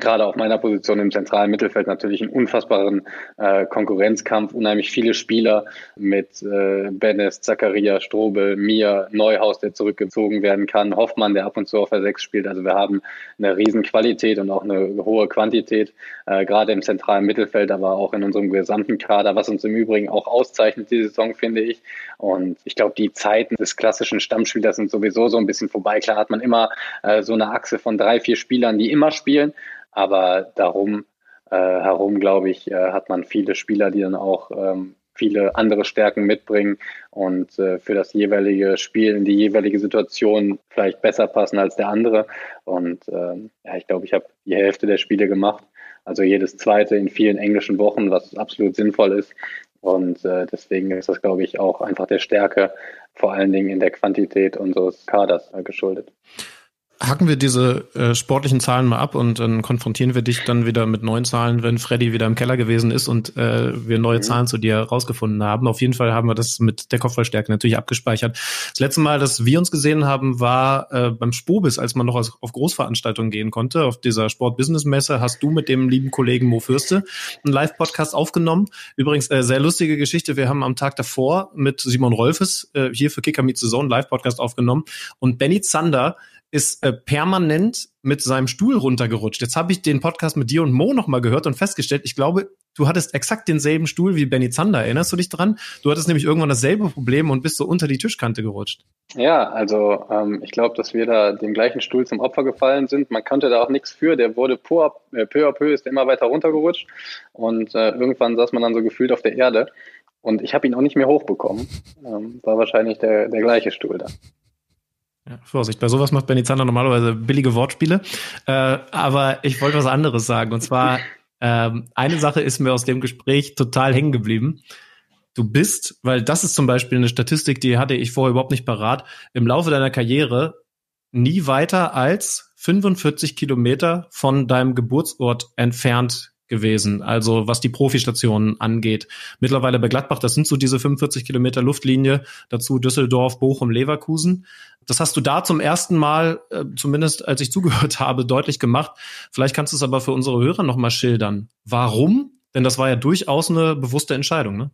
gerade auf meiner Position im zentralen Mittelfeld natürlich einen unfassbaren äh, Konkurrenzkampf, unheimlich viele Spieler mit äh, Benes, Zakaria, Strobel, Mir, Neuhaus, der zurückgezogen werden kann, Hoffmann, der ab und zu auf der Sechs spielt. Also wir haben eine riesen Qualität und auch eine hohe Quantität, äh, gerade im zentralen Mittelfeld, aber auch in unserem gesamten Kader, was uns im Übrigen auch auszeichnet, die Saison, finde ich. Und ich glaube, die Zeiten des klassischen Stammspielers sind sowieso so ein bisschen vorbei. Klar hat man immer äh, so eine Achse von drei, vier Spielern, die immer spielen. Aber darum äh, herum, glaube ich, äh, hat man viele Spieler, die dann auch ähm, viele andere Stärken mitbringen und äh, für das jeweilige Spiel in die jeweilige Situation vielleicht besser passen als der andere. Und ähm, ja, ich glaube, ich habe die Hälfte der Spiele gemacht, also jedes zweite in vielen englischen Wochen, was absolut sinnvoll ist. Und äh, deswegen ist das, glaube ich, auch einfach der Stärke, vor allen Dingen in der Quantität unseres Kaders äh, geschuldet. Hacken wir diese äh, sportlichen Zahlen mal ab und dann konfrontieren wir dich dann wieder mit neuen Zahlen, wenn Freddy wieder im Keller gewesen ist und äh, wir neue mhm. Zahlen zu dir rausgefunden haben. Auf jeden Fall haben wir das mit der Kopfballstärke natürlich abgespeichert. Das letzte Mal, dass wir uns gesehen haben, war äh, beim Spobis, als man noch auf Großveranstaltungen gehen konnte. Auf dieser Sport-Business-Messe hast du mit dem lieben Kollegen Mo Fürste einen Live-Podcast aufgenommen. Übrigens, äh, sehr lustige Geschichte. Wir haben am Tag davor mit Simon Rolfes äh, hier für Kicker Meets the Zone Live-Podcast aufgenommen und Benny Zander ist äh, permanent mit seinem Stuhl runtergerutscht. Jetzt habe ich den Podcast mit dir und Mo nochmal gehört und festgestellt, ich glaube, du hattest exakt denselben Stuhl wie Benny Zander. Erinnerst du dich dran? Du hattest nämlich irgendwann dasselbe Problem und bist so unter die Tischkante gerutscht. Ja, also ähm, ich glaube, dass wir da dem gleichen Stuhl zum Opfer gefallen sind. Man konnte da auch nichts für. Der wurde peu à peu, peu, peu ist immer weiter runtergerutscht und äh, irgendwann saß man dann so gefühlt auf der Erde. Und ich habe ihn auch nicht mehr hochbekommen. Ähm, war wahrscheinlich der, der gleiche Stuhl da. Ja, Vorsicht, bei sowas macht Benny Zander normalerweise billige Wortspiele. Äh, aber ich wollte was anderes sagen. Und zwar, ähm, eine Sache ist mir aus dem Gespräch total hängen geblieben. Du bist, weil das ist zum Beispiel eine Statistik, die hatte ich vorher überhaupt nicht parat, im Laufe deiner Karriere nie weiter als 45 Kilometer von deinem Geburtsort entfernt gewesen, also was die Profistationen angeht. Mittlerweile bei Gladbach, das sind so diese 45 Kilometer Luftlinie, dazu Düsseldorf, Bochum, Leverkusen. Das hast du da zum ersten Mal, äh, zumindest als ich zugehört habe, deutlich gemacht. Vielleicht kannst du es aber für unsere Hörer nochmal schildern. Warum? Denn das war ja durchaus eine bewusste Entscheidung, ne?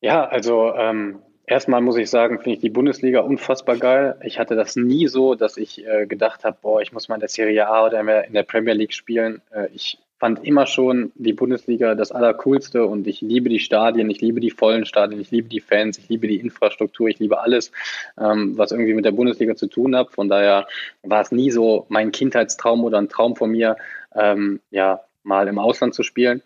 Ja, also ähm, erstmal muss ich sagen, finde ich die Bundesliga unfassbar geil. Ich hatte das nie so, dass ich äh, gedacht habe, boah, ich muss mal in der Serie A oder in der Premier League spielen. Äh, ich fand immer schon die Bundesliga das Allercoolste und ich liebe die Stadien, ich liebe die vollen Stadien, ich liebe die Fans, ich liebe die Infrastruktur, ich liebe alles, ähm, was irgendwie mit der Bundesliga zu tun hat. Von daher war es nie so mein Kindheitstraum oder ein Traum von mir, ähm, ja, mal im Ausland zu spielen.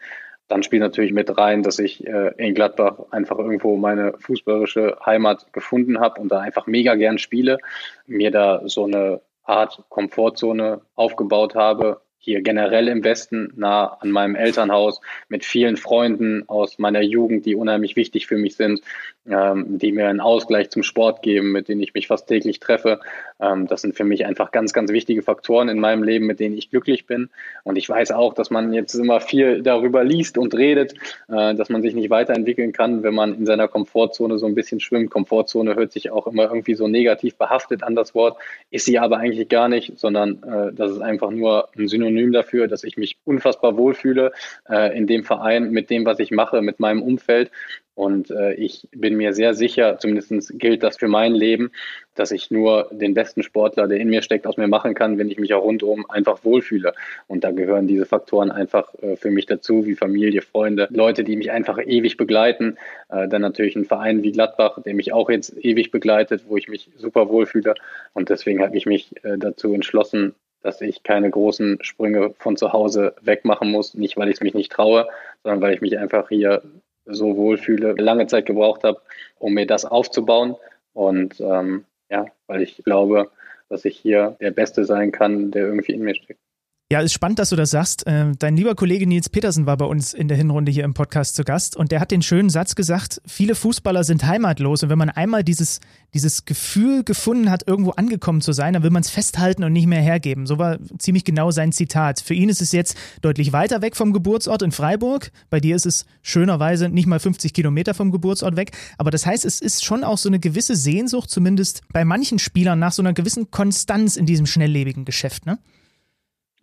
Dann spielt natürlich mit rein, dass ich äh, in Gladbach einfach irgendwo meine fußballerische Heimat gefunden habe und da einfach mega gern spiele, mir da so eine Art Komfortzone aufgebaut habe, hier generell im Westen, nah an meinem Elternhaus, mit vielen Freunden aus meiner Jugend, die unheimlich wichtig für mich sind, ähm, die mir einen Ausgleich zum Sport geben, mit denen ich mich fast täglich treffe. Ähm, das sind für mich einfach ganz, ganz wichtige Faktoren in meinem Leben, mit denen ich glücklich bin. Und ich weiß auch, dass man jetzt immer viel darüber liest und redet, äh, dass man sich nicht weiterentwickeln kann, wenn man in seiner Komfortzone so ein bisschen schwimmt. Komfortzone hört sich auch immer irgendwie so negativ behaftet an das Wort, ist sie aber eigentlich gar nicht, sondern äh, das ist einfach nur ein Synonym Synonym dafür, dass ich mich unfassbar wohlfühle äh, in dem Verein, mit dem, was ich mache, mit meinem Umfeld. Und äh, ich bin mir sehr sicher, zumindest gilt das für mein Leben, dass ich nur den besten Sportler, der in mir steckt, aus mir machen kann, wenn ich mich auch rundum einfach wohlfühle. Und da gehören diese Faktoren einfach äh, für mich dazu, wie Familie, Freunde, Leute, die mich einfach ewig begleiten. Äh, dann natürlich ein Verein wie Gladbach, der mich auch jetzt ewig begleitet, wo ich mich super wohlfühle. Und deswegen habe ich mich äh, dazu entschlossen, dass ich keine großen Sprünge von zu Hause wegmachen muss. Nicht, weil ich es mich nicht traue, sondern weil ich mich einfach hier so wohlfühle, lange Zeit gebraucht habe, um mir das aufzubauen. Und ähm, ja, weil ich glaube, dass ich hier der Beste sein kann, der irgendwie in mir steckt. Ja, ist spannend, dass du das sagst. Ähm, dein lieber Kollege Nils Petersen war bei uns in der Hinrunde hier im Podcast zu Gast und der hat den schönen Satz gesagt, viele Fußballer sind heimatlos und wenn man einmal dieses, dieses Gefühl gefunden hat, irgendwo angekommen zu sein, dann will man es festhalten und nicht mehr hergeben. So war ziemlich genau sein Zitat. Für ihn ist es jetzt deutlich weiter weg vom Geburtsort in Freiburg. Bei dir ist es schönerweise nicht mal 50 Kilometer vom Geburtsort weg. Aber das heißt, es ist schon auch so eine gewisse Sehnsucht, zumindest bei manchen Spielern, nach so einer gewissen Konstanz in diesem schnelllebigen Geschäft, ne?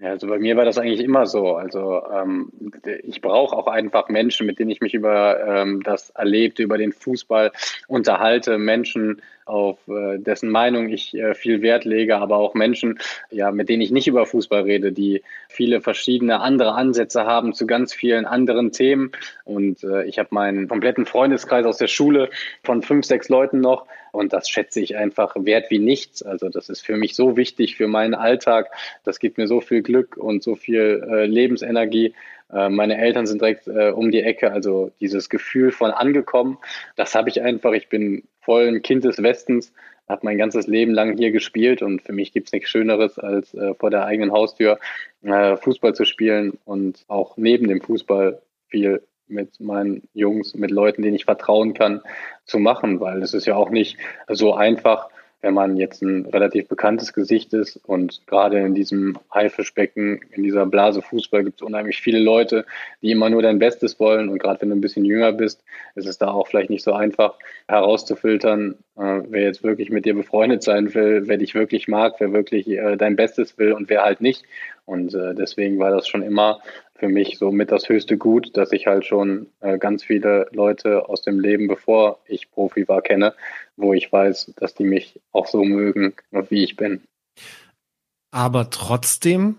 Ja, also bei mir war das eigentlich immer so. Also ähm, ich brauche auch einfach Menschen, mit denen ich mich über ähm, das Erlebte, über den Fußball unterhalte. Menschen, auf äh, dessen Meinung ich äh, viel Wert lege, aber auch Menschen, ja, mit denen ich nicht über Fußball rede, die viele verschiedene andere Ansätze haben zu ganz vielen anderen Themen. Und äh, ich habe meinen kompletten Freundeskreis aus der Schule von fünf, sechs Leuten noch. Und das schätze ich einfach wert wie nichts. Also das ist für mich so wichtig für meinen Alltag. Das gibt mir so viel Glück und so viel äh, Lebensenergie. Äh, meine Eltern sind direkt äh, um die Ecke, also dieses Gefühl von angekommen, das habe ich einfach. Ich bin voll ein Kind des Westens, habe mein ganzes Leben lang hier gespielt und für mich gibt es nichts Schöneres, als äh, vor der eigenen Haustür äh, Fußball zu spielen und auch neben dem Fußball viel mit meinen Jungs, mit Leuten, denen ich vertrauen kann, zu machen, weil es ist ja auch nicht so einfach, wenn man jetzt ein relativ bekanntes Gesicht ist und gerade in diesem Haifischbecken, in dieser Blase Fußball gibt es unheimlich viele Leute, die immer nur dein Bestes wollen und gerade wenn du ein bisschen jünger bist, ist es da auch vielleicht nicht so einfach herauszufiltern, äh, wer jetzt wirklich mit dir befreundet sein will, wer dich wirklich mag, wer wirklich äh, dein Bestes will und wer halt nicht. Und äh, deswegen war das schon immer für mich so mit das höchste Gut, dass ich halt schon äh, ganz viele Leute aus dem Leben, bevor ich Profi war, kenne, wo ich weiß, dass die mich auch so mögen, wie ich bin. Aber trotzdem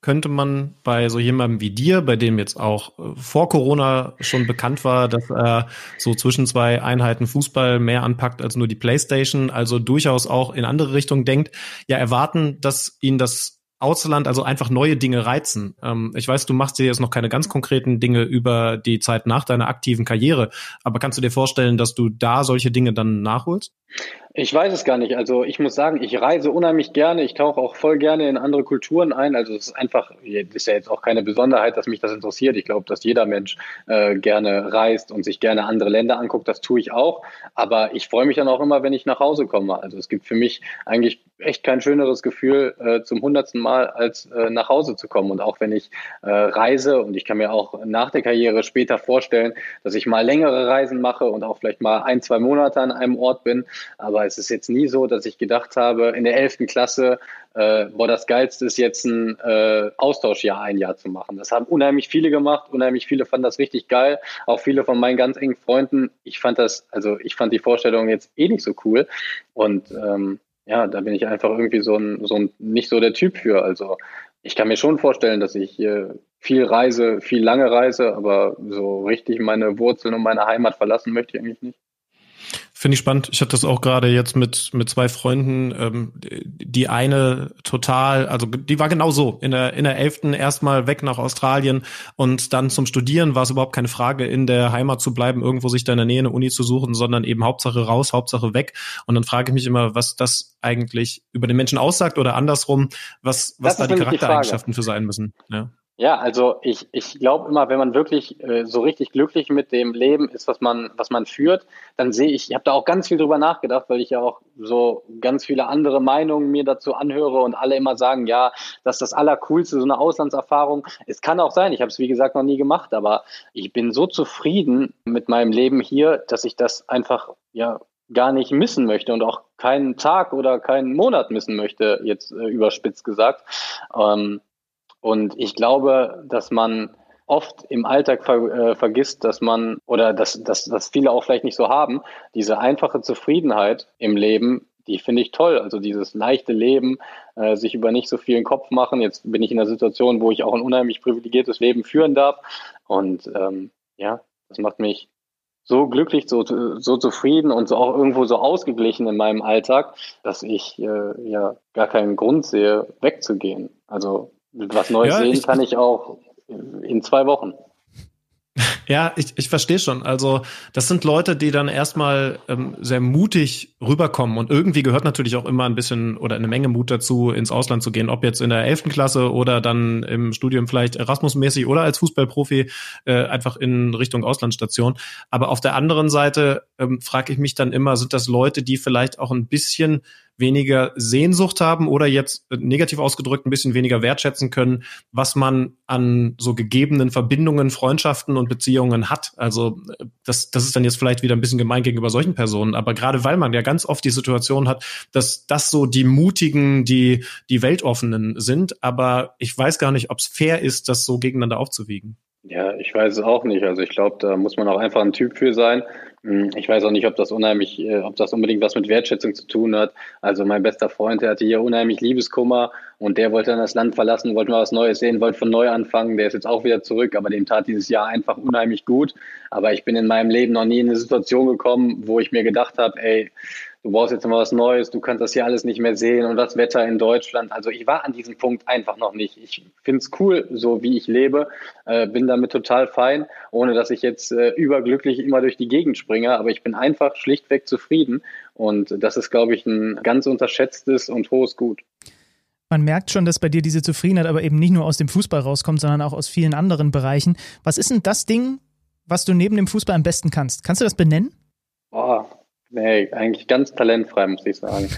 könnte man bei so jemandem wie dir, bei dem jetzt auch äh, vor Corona schon bekannt war, dass er so zwischen zwei Einheiten Fußball mehr anpackt als nur die Playstation, also durchaus auch in andere Richtungen denkt, ja erwarten, dass ihn das Ausland, also einfach neue Dinge reizen. Ähm, ich weiß, du machst dir jetzt noch keine ganz konkreten Dinge über die Zeit nach deiner aktiven Karriere, aber kannst du dir vorstellen, dass du da solche Dinge dann nachholst? Ich weiß es gar nicht. Also ich muss sagen, ich reise unheimlich gerne. Ich tauche auch voll gerne in andere Kulturen ein. Also es ist einfach, das ist ja jetzt auch keine Besonderheit, dass mich das interessiert. Ich glaube, dass jeder Mensch äh, gerne reist und sich gerne andere Länder anguckt. Das tue ich auch. Aber ich freue mich dann auch immer, wenn ich nach Hause komme. Also es gibt für mich eigentlich echt kein schöneres Gefühl äh, zum hundertsten Mal, als äh, nach Hause zu kommen. Und auch wenn ich äh, reise und ich kann mir auch nach der Karriere später vorstellen, dass ich mal längere Reisen mache und auch vielleicht mal ein, zwei Monate an einem Ort bin. Aber es ist jetzt nie so, dass ich gedacht habe, in der 11. Klasse, äh, boah, das Geilste ist jetzt ein äh, Austauschjahr ein Jahr zu machen. Das haben unheimlich viele gemacht, unheimlich viele fanden das richtig geil. Auch viele von meinen ganz engen Freunden. Ich fand das, also ich fand die Vorstellung jetzt eh nicht so cool. Und ähm, ja, da bin ich einfach irgendwie so ein, so ein, nicht so der Typ für. Also ich kann mir schon vorstellen, dass ich äh, viel reise, viel lange reise, aber so richtig meine Wurzeln und meine Heimat verlassen möchte ich eigentlich nicht. Finde ich spannend. Ich hatte das auch gerade jetzt mit, mit zwei Freunden. Ähm, die eine total, also die war genau so. In der, in der elften erstmal weg nach Australien und dann zum Studieren war es überhaupt keine Frage, in der Heimat zu bleiben, irgendwo sich da in der Nähe eine Uni zu suchen, sondern eben Hauptsache raus, Hauptsache weg. Und dann frage ich mich immer, was das eigentlich über den Menschen aussagt oder andersrum, was, was da die Charaktereigenschaften für sein müssen. Ja. Ja, also ich, ich glaube immer, wenn man wirklich äh, so richtig glücklich mit dem Leben ist, was man, was man führt, dann sehe ich, ich habe da auch ganz viel drüber nachgedacht, weil ich ja auch so ganz viele andere Meinungen mir dazu anhöre und alle immer sagen, ja, das ist das Allercoolste, so eine Auslandserfahrung. Es kann auch sein, ich habe es wie gesagt noch nie gemacht, aber ich bin so zufrieden mit meinem Leben hier, dass ich das einfach ja gar nicht missen möchte und auch keinen Tag oder keinen Monat missen möchte, jetzt äh, überspitzt gesagt. Ähm, und ich glaube, dass man oft im Alltag ver, äh, vergisst, dass man oder dass, dass, dass viele auch vielleicht nicht so haben, diese einfache Zufriedenheit im Leben, die finde ich toll. Also dieses leichte Leben, äh, sich über nicht so viel Kopf machen. Jetzt bin ich in einer Situation, wo ich auch ein unheimlich privilegiertes Leben führen darf. Und ähm, ja, das macht mich so glücklich, so, so zufrieden und so auch irgendwo so ausgeglichen in meinem Alltag, dass ich äh, ja gar keinen Grund sehe, wegzugehen. Also was Neues ja, sehen ich, kann ich auch in zwei Wochen. Ja, ich, ich verstehe schon. Also das sind Leute, die dann erstmal ähm, sehr mutig rüberkommen und irgendwie gehört natürlich auch immer ein bisschen oder eine Menge Mut dazu, ins Ausland zu gehen, ob jetzt in der elften Klasse oder dann im Studium vielleicht Erasmus-mäßig oder als Fußballprofi äh, einfach in Richtung Auslandsstation. Aber auf der anderen Seite ähm, frage ich mich dann immer, sind das Leute, die vielleicht auch ein bisschen weniger Sehnsucht haben oder jetzt äh, negativ ausgedrückt ein bisschen weniger wertschätzen können, was man an so gegebenen Verbindungen, Freundschaften und Beziehungen hat. Also äh, das, das ist dann jetzt vielleicht wieder ein bisschen gemein gegenüber solchen Personen, aber gerade weil man ja ganz oft die Situation hat, dass das so die Mutigen, die, die Weltoffenen sind, aber ich weiß gar nicht, ob es fair ist, das so gegeneinander aufzuwiegen. Ja, ich weiß es auch nicht. Also ich glaube, da muss man auch einfach ein Typ für sein. Hm, ich weiß auch nicht, ob das unheimlich, äh, ob das unbedingt was mit Wertschätzung zu tun hat. Also mein bester Freund, der hatte hier unheimlich Liebeskummer und der wollte dann das Land verlassen, wollte mal was Neues sehen, wollte von neu anfangen. Der ist jetzt auch wieder zurück, aber dem tat dieses Jahr einfach unheimlich gut. Aber ich bin in meinem Leben noch nie in eine Situation gekommen, wo ich mir gedacht habe, ey, du brauchst jetzt mal was Neues, du kannst das hier alles nicht mehr sehen und das Wetter in Deutschland. Also ich war an diesem Punkt einfach noch nicht. Ich finde es cool, so wie ich lebe, äh, bin damit total fein, ohne dass ich jetzt äh, überglücklich immer durch die Gegend springe, aber ich bin einfach schlichtweg zufrieden und das ist, glaube ich, ein ganz unterschätztes und hohes Gut. Man merkt schon, dass bei dir diese Zufriedenheit aber eben nicht nur aus dem Fußball rauskommt, sondern auch aus vielen anderen Bereichen. Was ist denn das Ding, was du neben dem Fußball am besten kannst? Kannst du das benennen? Oh, Nee, eigentlich ganz talentfrei, muss ich sagen.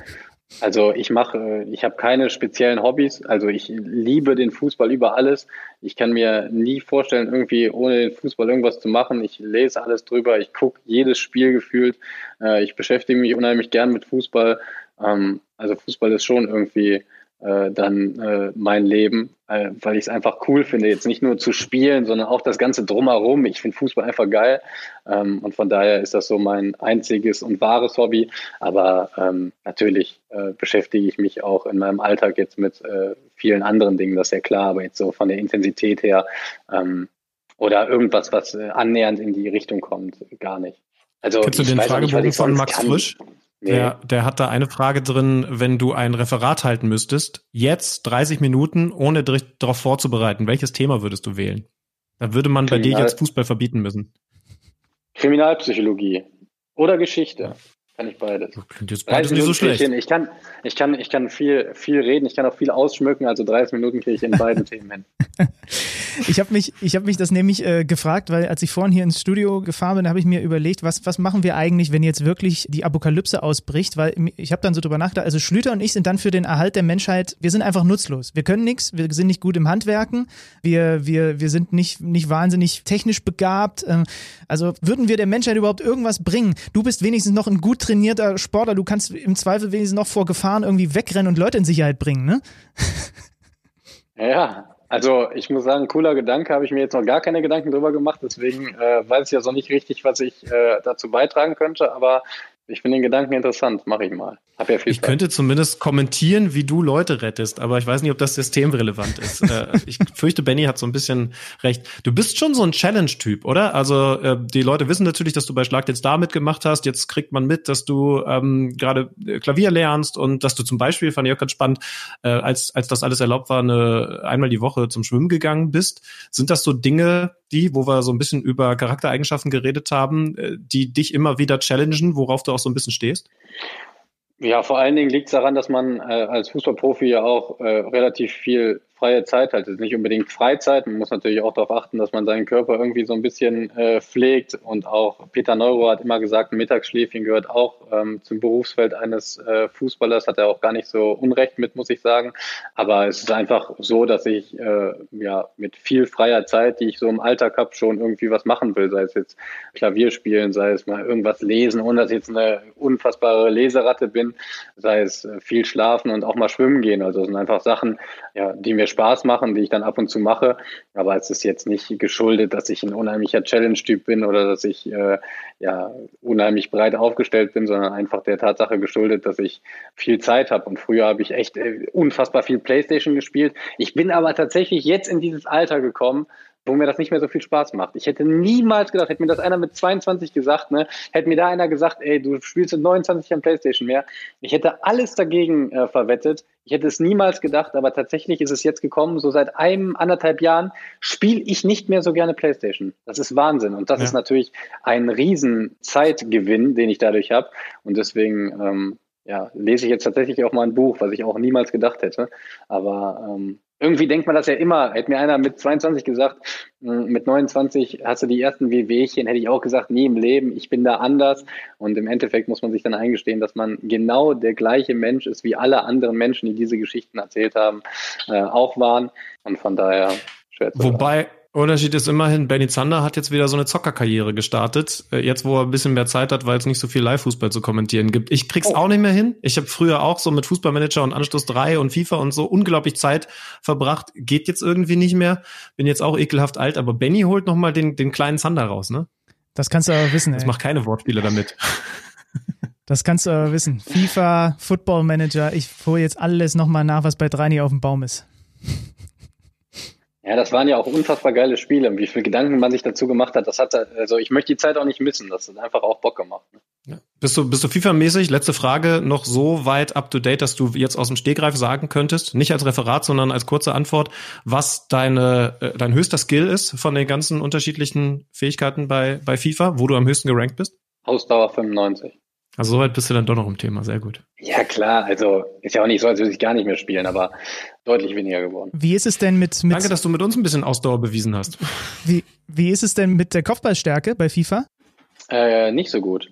Also ich mache, ich habe keine speziellen Hobbys. Also ich liebe den Fußball über alles. Ich kann mir nie vorstellen, irgendwie ohne den Fußball irgendwas zu machen. Ich lese alles drüber, ich gucke jedes Spiel gefühlt. Äh, ich beschäftige mich unheimlich gern mit Fußball. Ähm, also Fußball ist schon irgendwie äh, dann äh, mein Leben, äh, weil ich es einfach cool finde, jetzt nicht nur zu spielen, sondern auch das Ganze drumherum. Ich finde Fußball einfach geil ähm, und von daher ist das so mein einziges und wahres Hobby. Aber ähm, natürlich äh, beschäftige ich mich auch in meinem Alltag jetzt mit äh, vielen anderen Dingen, das ist ja klar, aber jetzt so von der Intensität her ähm, oder irgendwas, was äh, annähernd in die Richtung kommt, gar nicht. Also, Kennst du den Fragebogen nicht, von Max kann. Frisch? Nee. Der, der hat da eine Frage drin, wenn du ein Referat halten müsstest, jetzt 30 Minuten, ohne darauf vorzubereiten, welches Thema würdest du wählen? Da würde man Kriminal bei dir jetzt Fußball verbieten müssen. Kriminalpsychologie oder Geschichte. Kann ich beides. Klingt jetzt beides nicht so schlecht. Ich kann, ich kann, ich kann viel, viel reden, ich kann auch viel ausschmücken, also 30 Minuten kriege ich in beiden Themen hin. Ich habe mich, ich habe mich das nämlich äh, gefragt, weil als ich vorhin hier ins Studio gefahren bin, habe ich mir überlegt, was, was machen wir eigentlich, wenn jetzt wirklich die Apokalypse ausbricht? Weil ich habe dann so drüber nachgedacht. Also Schlüter und ich sind dann für den Erhalt der Menschheit. Wir sind einfach nutzlos. Wir können nichts. Wir sind nicht gut im Handwerken. Wir, wir, wir sind nicht, nicht wahnsinnig technisch begabt. Ähm, also würden wir der Menschheit überhaupt irgendwas bringen? Du bist wenigstens noch ein gut trainierter Sportler. Du kannst im Zweifel wenigstens noch vor Gefahren irgendwie wegrennen und Leute in Sicherheit bringen, ne? Ja, also ich muss sagen, cooler Gedanke, habe ich mir jetzt noch gar keine Gedanken drüber gemacht, deswegen äh, weiß ich ja so nicht richtig, was ich äh, dazu beitragen könnte, aber ich finde den Gedanken interessant, mache ich mal. Hab ja viel ich könnte zumindest kommentieren, wie du Leute rettest, aber ich weiß nicht, ob das systemrelevant ist. äh, ich fürchte, Benny hat so ein bisschen recht. Du bist schon so ein Challenge-Typ, oder? Also äh, die Leute wissen natürlich, dass du bei Schlag jetzt da mitgemacht hast. Jetzt kriegt man mit, dass du ähm, gerade äh, Klavier lernst und dass du zum Beispiel, fand ich auch ganz spannend, äh, als, als das alles erlaubt war, eine, einmal die Woche zum Schwimmen gegangen bist. Sind das so Dinge, die, wo wir so ein bisschen über Charaktereigenschaften geredet haben, die dich immer wieder challengen, worauf du auch so ein bisschen stehst? Ja, vor allen Dingen liegt es daran, dass man äh, als Fußballprofi ja auch äh, relativ viel freie Zeit halt. Es ist nicht unbedingt Freizeit. Man muss natürlich auch darauf achten, dass man seinen Körper irgendwie so ein bisschen äh, pflegt. Und auch Peter Neuro hat immer gesagt, ein Mittagsschläfchen gehört auch ähm, zum Berufsfeld eines äh, Fußballers. Hat er auch gar nicht so Unrecht mit, muss ich sagen. Aber es ist einfach so, dass ich äh, ja mit viel freier Zeit, die ich so im Alltag habe, schon irgendwie was machen will. Sei es jetzt Klavier spielen, sei es mal irgendwas lesen, ohne dass ich jetzt eine unfassbare Leseratte bin, sei es äh, viel schlafen und auch mal schwimmen gehen. Also es sind einfach Sachen, ja, die mir Spaß machen, die ich dann ab und zu mache. Aber es ist jetzt nicht geschuldet, dass ich ein unheimlicher Challenge-Typ bin oder dass ich äh, ja unheimlich breit aufgestellt bin, sondern einfach der Tatsache geschuldet, dass ich viel Zeit habe. Und früher habe ich echt äh, unfassbar viel Playstation gespielt. Ich bin aber tatsächlich jetzt in dieses Alter gekommen, wo mir das nicht mehr so viel Spaß macht. Ich hätte niemals gedacht, hätte mir das einer mit 22 gesagt, ne, hätte mir da einer gesagt, ey, du spielst mit 29 am Playstation mehr. Ich hätte alles dagegen äh, verwettet. Ich hätte es niemals gedacht, aber tatsächlich ist es jetzt gekommen, so seit einem, anderthalb Jahren spiele ich nicht mehr so gerne Playstation. Das ist Wahnsinn. Und das ja. ist natürlich ein riesen Zeitgewinn, den ich dadurch habe. Und deswegen, ähm, ja, lese ich jetzt tatsächlich auch mal ein Buch, was ich auch niemals gedacht hätte. Aber ähm, irgendwie denkt man das ja immer. Hätte mir einer mit 22 gesagt, hm, mit 29 hast du die ersten Wehwehchen, hätte ich auch gesagt, nie im Leben, ich bin da anders. Und im Endeffekt muss man sich dann eingestehen, dass man genau der gleiche Mensch ist, wie alle anderen Menschen, die diese Geschichten erzählt haben, äh, auch waren. Und von daher schwer zu Wobei, sagen. Unterschied ist immerhin, Benny Zander hat jetzt wieder so eine Zockerkarriere gestartet. Äh, jetzt, wo er ein bisschen mehr Zeit hat, weil es nicht so viel Live-Fußball zu kommentieren gibt. Ich krieg's oh. auch nicht mehr hin. Ich habe früher auch so mit Fußballmanager und Anstoß 3 und FIFA und so unglaublich Zeit verbracht. Geht jetzt irgendwie nicht mehr. Bin jetzt auch ekelhaft alt, aber Benny holt noch mal den, den kleinen Zander raus, ne? Das kannst du aber wissen. Das ey. macht keine Wortspiele damit. Das kannst du aber wissen. FIFA, Football Manager, ich hole jetzt alles nochmal nach, was bei Dreini auf dem Baum ist. Ja, das waren ja auch unfassbar geile Spiele. Wie viel Gedanken man sich dazu gemacht hat, das hat, also ich möchte die Zeit auch nicht missen. Das hat einfach auch Bock gemacht. Ne? Ja. Bist du, bist du FIFA-mäßig, letzte Frage, noch so weit up to date, dass du jetzt aus dem Stegreif sagen könntest, nicht als Referat, sondern als kurze Antwort, was deine, äh, dein höchster Skill ist von den ganzen unterschiedlichen Fähigkeiten bei, bei FIFA, wo du am höchsten gerankt bist? Ausdauer 95. Also soweit bist du dann doch noch im Thema, sehr gut. Ja klar, also ist ja auch nicht so, als würde ich gar nicht mehr spielen, aber deutlich weniger geworden. Wie ist es denn mit, mit Danke, dass du mit uns ein bisschen Ausdauer bewiesen hast. Wie, wie ist es denn mit der Kopfballstärke bei FIFA? Äh, nicht so gut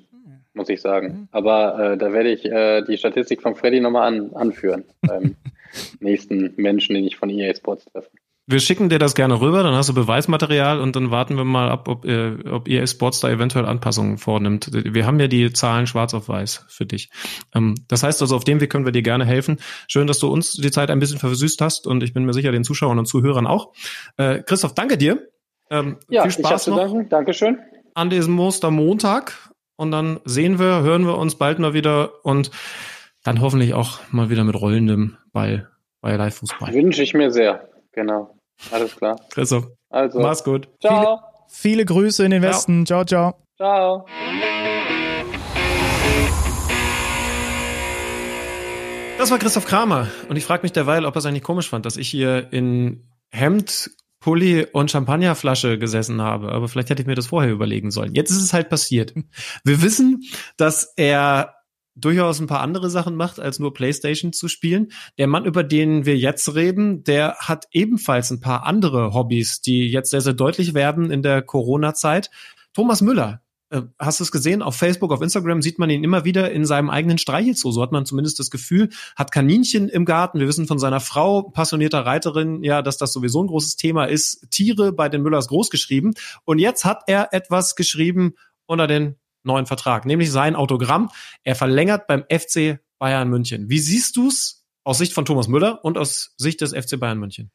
muss ich sagen. Mhm. Aber äh, da werde ich äh, die Statistik von Freddy nochmal an, anführen beim nächsten Menschen, den ich von EA Sports treffe. Wir schicken dir das gerne rüber, dann hast du Beweismaterial und dann warten wir mal ab, ob, äh, ob EA Sports da eventuell Anpassungen vornimmt. Wir haben ja die Zahlen schwarz auf weiß für dich. Ähm, das heißt also, auf dem Weg können wir dir gerne helfen. Schön, dass du uns die Zeit ein bisschen versüßt hast und ich bin mir sicher, den Zuschauern und Zuhörern auch. Äh, Christoph, danke dir. Ähm, ja, viel Spaß ich noch. Danken. Dankeschön. An diesem Ostermontag und dann sehen wir, hören wir uns bald mal wieder und dann hoffentlich auch mal wieder mit rollendem Ball bei Live-Fußball. Wünsche ich mir sehr, genau. Alles klar. Christoph. Also. Mach's gut. Ciao. Viele, viele Grüße in den ciao. Westen. Ciao, ciao. Ciao. Das war Christoph Kramer. Und ich frage mich derweil, ob er es eigentlich komisch fand, dass ich hier in Hemd, Pulli und Champagnerflasche gesessen habe. Aber vielleicht hätte ich mir das vorher überlegen sollen. Jetzt ist es halt passiert. Wir wissen, dass er durchaus ein paar andere Sachen macht, als nur PlayStation zu spielen. Der Mann, über den wir jetzt reden, der hat ebenfalls ein paar andere Hobbys, die jetzt sehr, sehr deutlich werden in der Corona-Zeit. Thomas Müller, äh, hast du es gesehen? Auf Facebook, auf Instagram sieht man ihn immer wieder in seinem eigenen Streichelzoo. So hat man zumindest das Gefühl, hat Kaninchen im Garten. Wir wissen von seiner Frau, passionierter Reiterin, ja, dass das sowieso ein großes Thema ist. Tiere bei den Müllers großgeschrieben. Und jetzt hat er etwas geschrieben unter den neuen Vertrag, nämlich sein Autogramm. Er verlängert beim FC Bayern München. Wie siehst du es aus Sicht von Thomas Müller und aus Sicht des FC Bayern München?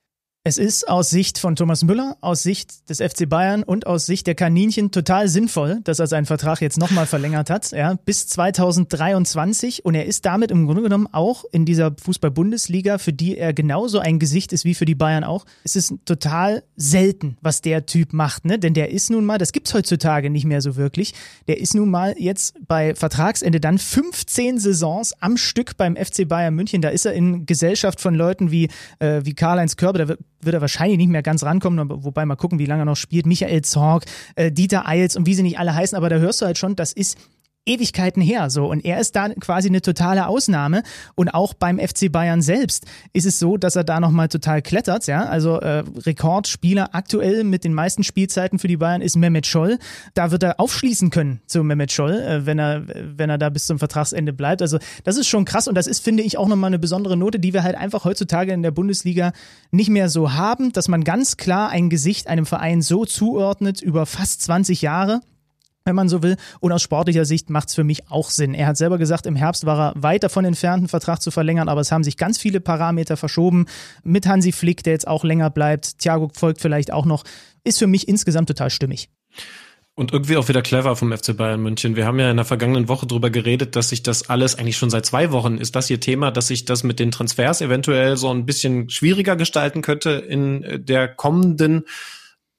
Es ist aus Sicht von Thomas Müller, aus Sicht des FC Bayern und aus Sicht der Kaninchen total sinnvoll, dass er seinen Vertrag jetzt nochmal verlängert hat, ja, bis 2023. Und er ist damit im Grunde genommen auch in dieser Fußball-Bundesliga, für die er genauso ein Gesicht ist wie für die Bayern auch. Es ist total selten, was der Typ macht, ne? Denn der ist nun mal, das gibt's heutzutage nicht mehr so wirklich. Der ist nun mal jetzt bei Vertragsende dann 15 Saisons am Stück beim FC Bayern München. Da ist er in Gesellschaft von Leuten wie, äh, wie Karl-Heinz Körber, da wird wird er wahrscheinlich nicht mehr ganz rankommen, wobei mal gucken, wie lange er noch spielt. Michael Zorg, äh, Dieter Eils und wie sie nicht alle heißen, aber da hörst du halt schon, das ist Ewigkeiten her, so. Und er ist da quasi eine totale Ausnahme. Und auch beim FC Bayern selbst ist es so, dass er da nochmal total klettert, ja. Also, äh, Rekordspieler aktuell mit den meisten Spielzeiten für die Bayern ist Mehmet Scholl. Da wird er aufschließen können zu Mehmet Scholl, äh, wenn er, wenn er da bis zum Vertragsende bleibt. Also, das ist schon krass. Und das ist, finde ich, auch nochmal eine besondere Note, die wir halt einfach heutzutage in der Bundesliga nicht mehr so haben, dass man ganz klar ein Gesicht einem Verein so zuordnet über fast 20 Jahre wenn man so will. Und aus sportlicher Sicht macht es für mich auch Sinn. Er hat selber gesagt, im Herbst war er weit davon entfernt, einen Vertrag zu verlängern, aber es haben sich ganz viele Parameter verschoben. Mit Hansi Flick, der jetzt auch länger bleibt, Thiago folgt vielleicht auch noch, ist für mich insgesamt total stimmig. Und irgendwie auch wieder clever vom FC Bayern München. Wir haben ja in der vergangenen Woche drüber geredet, dass sich das alles eigentlich schon seit zwei Wochen ist das hier Thema, dass sich das mit den Transfers eventuell so ein bisschen schwieriger gestalten könnte in der kommenden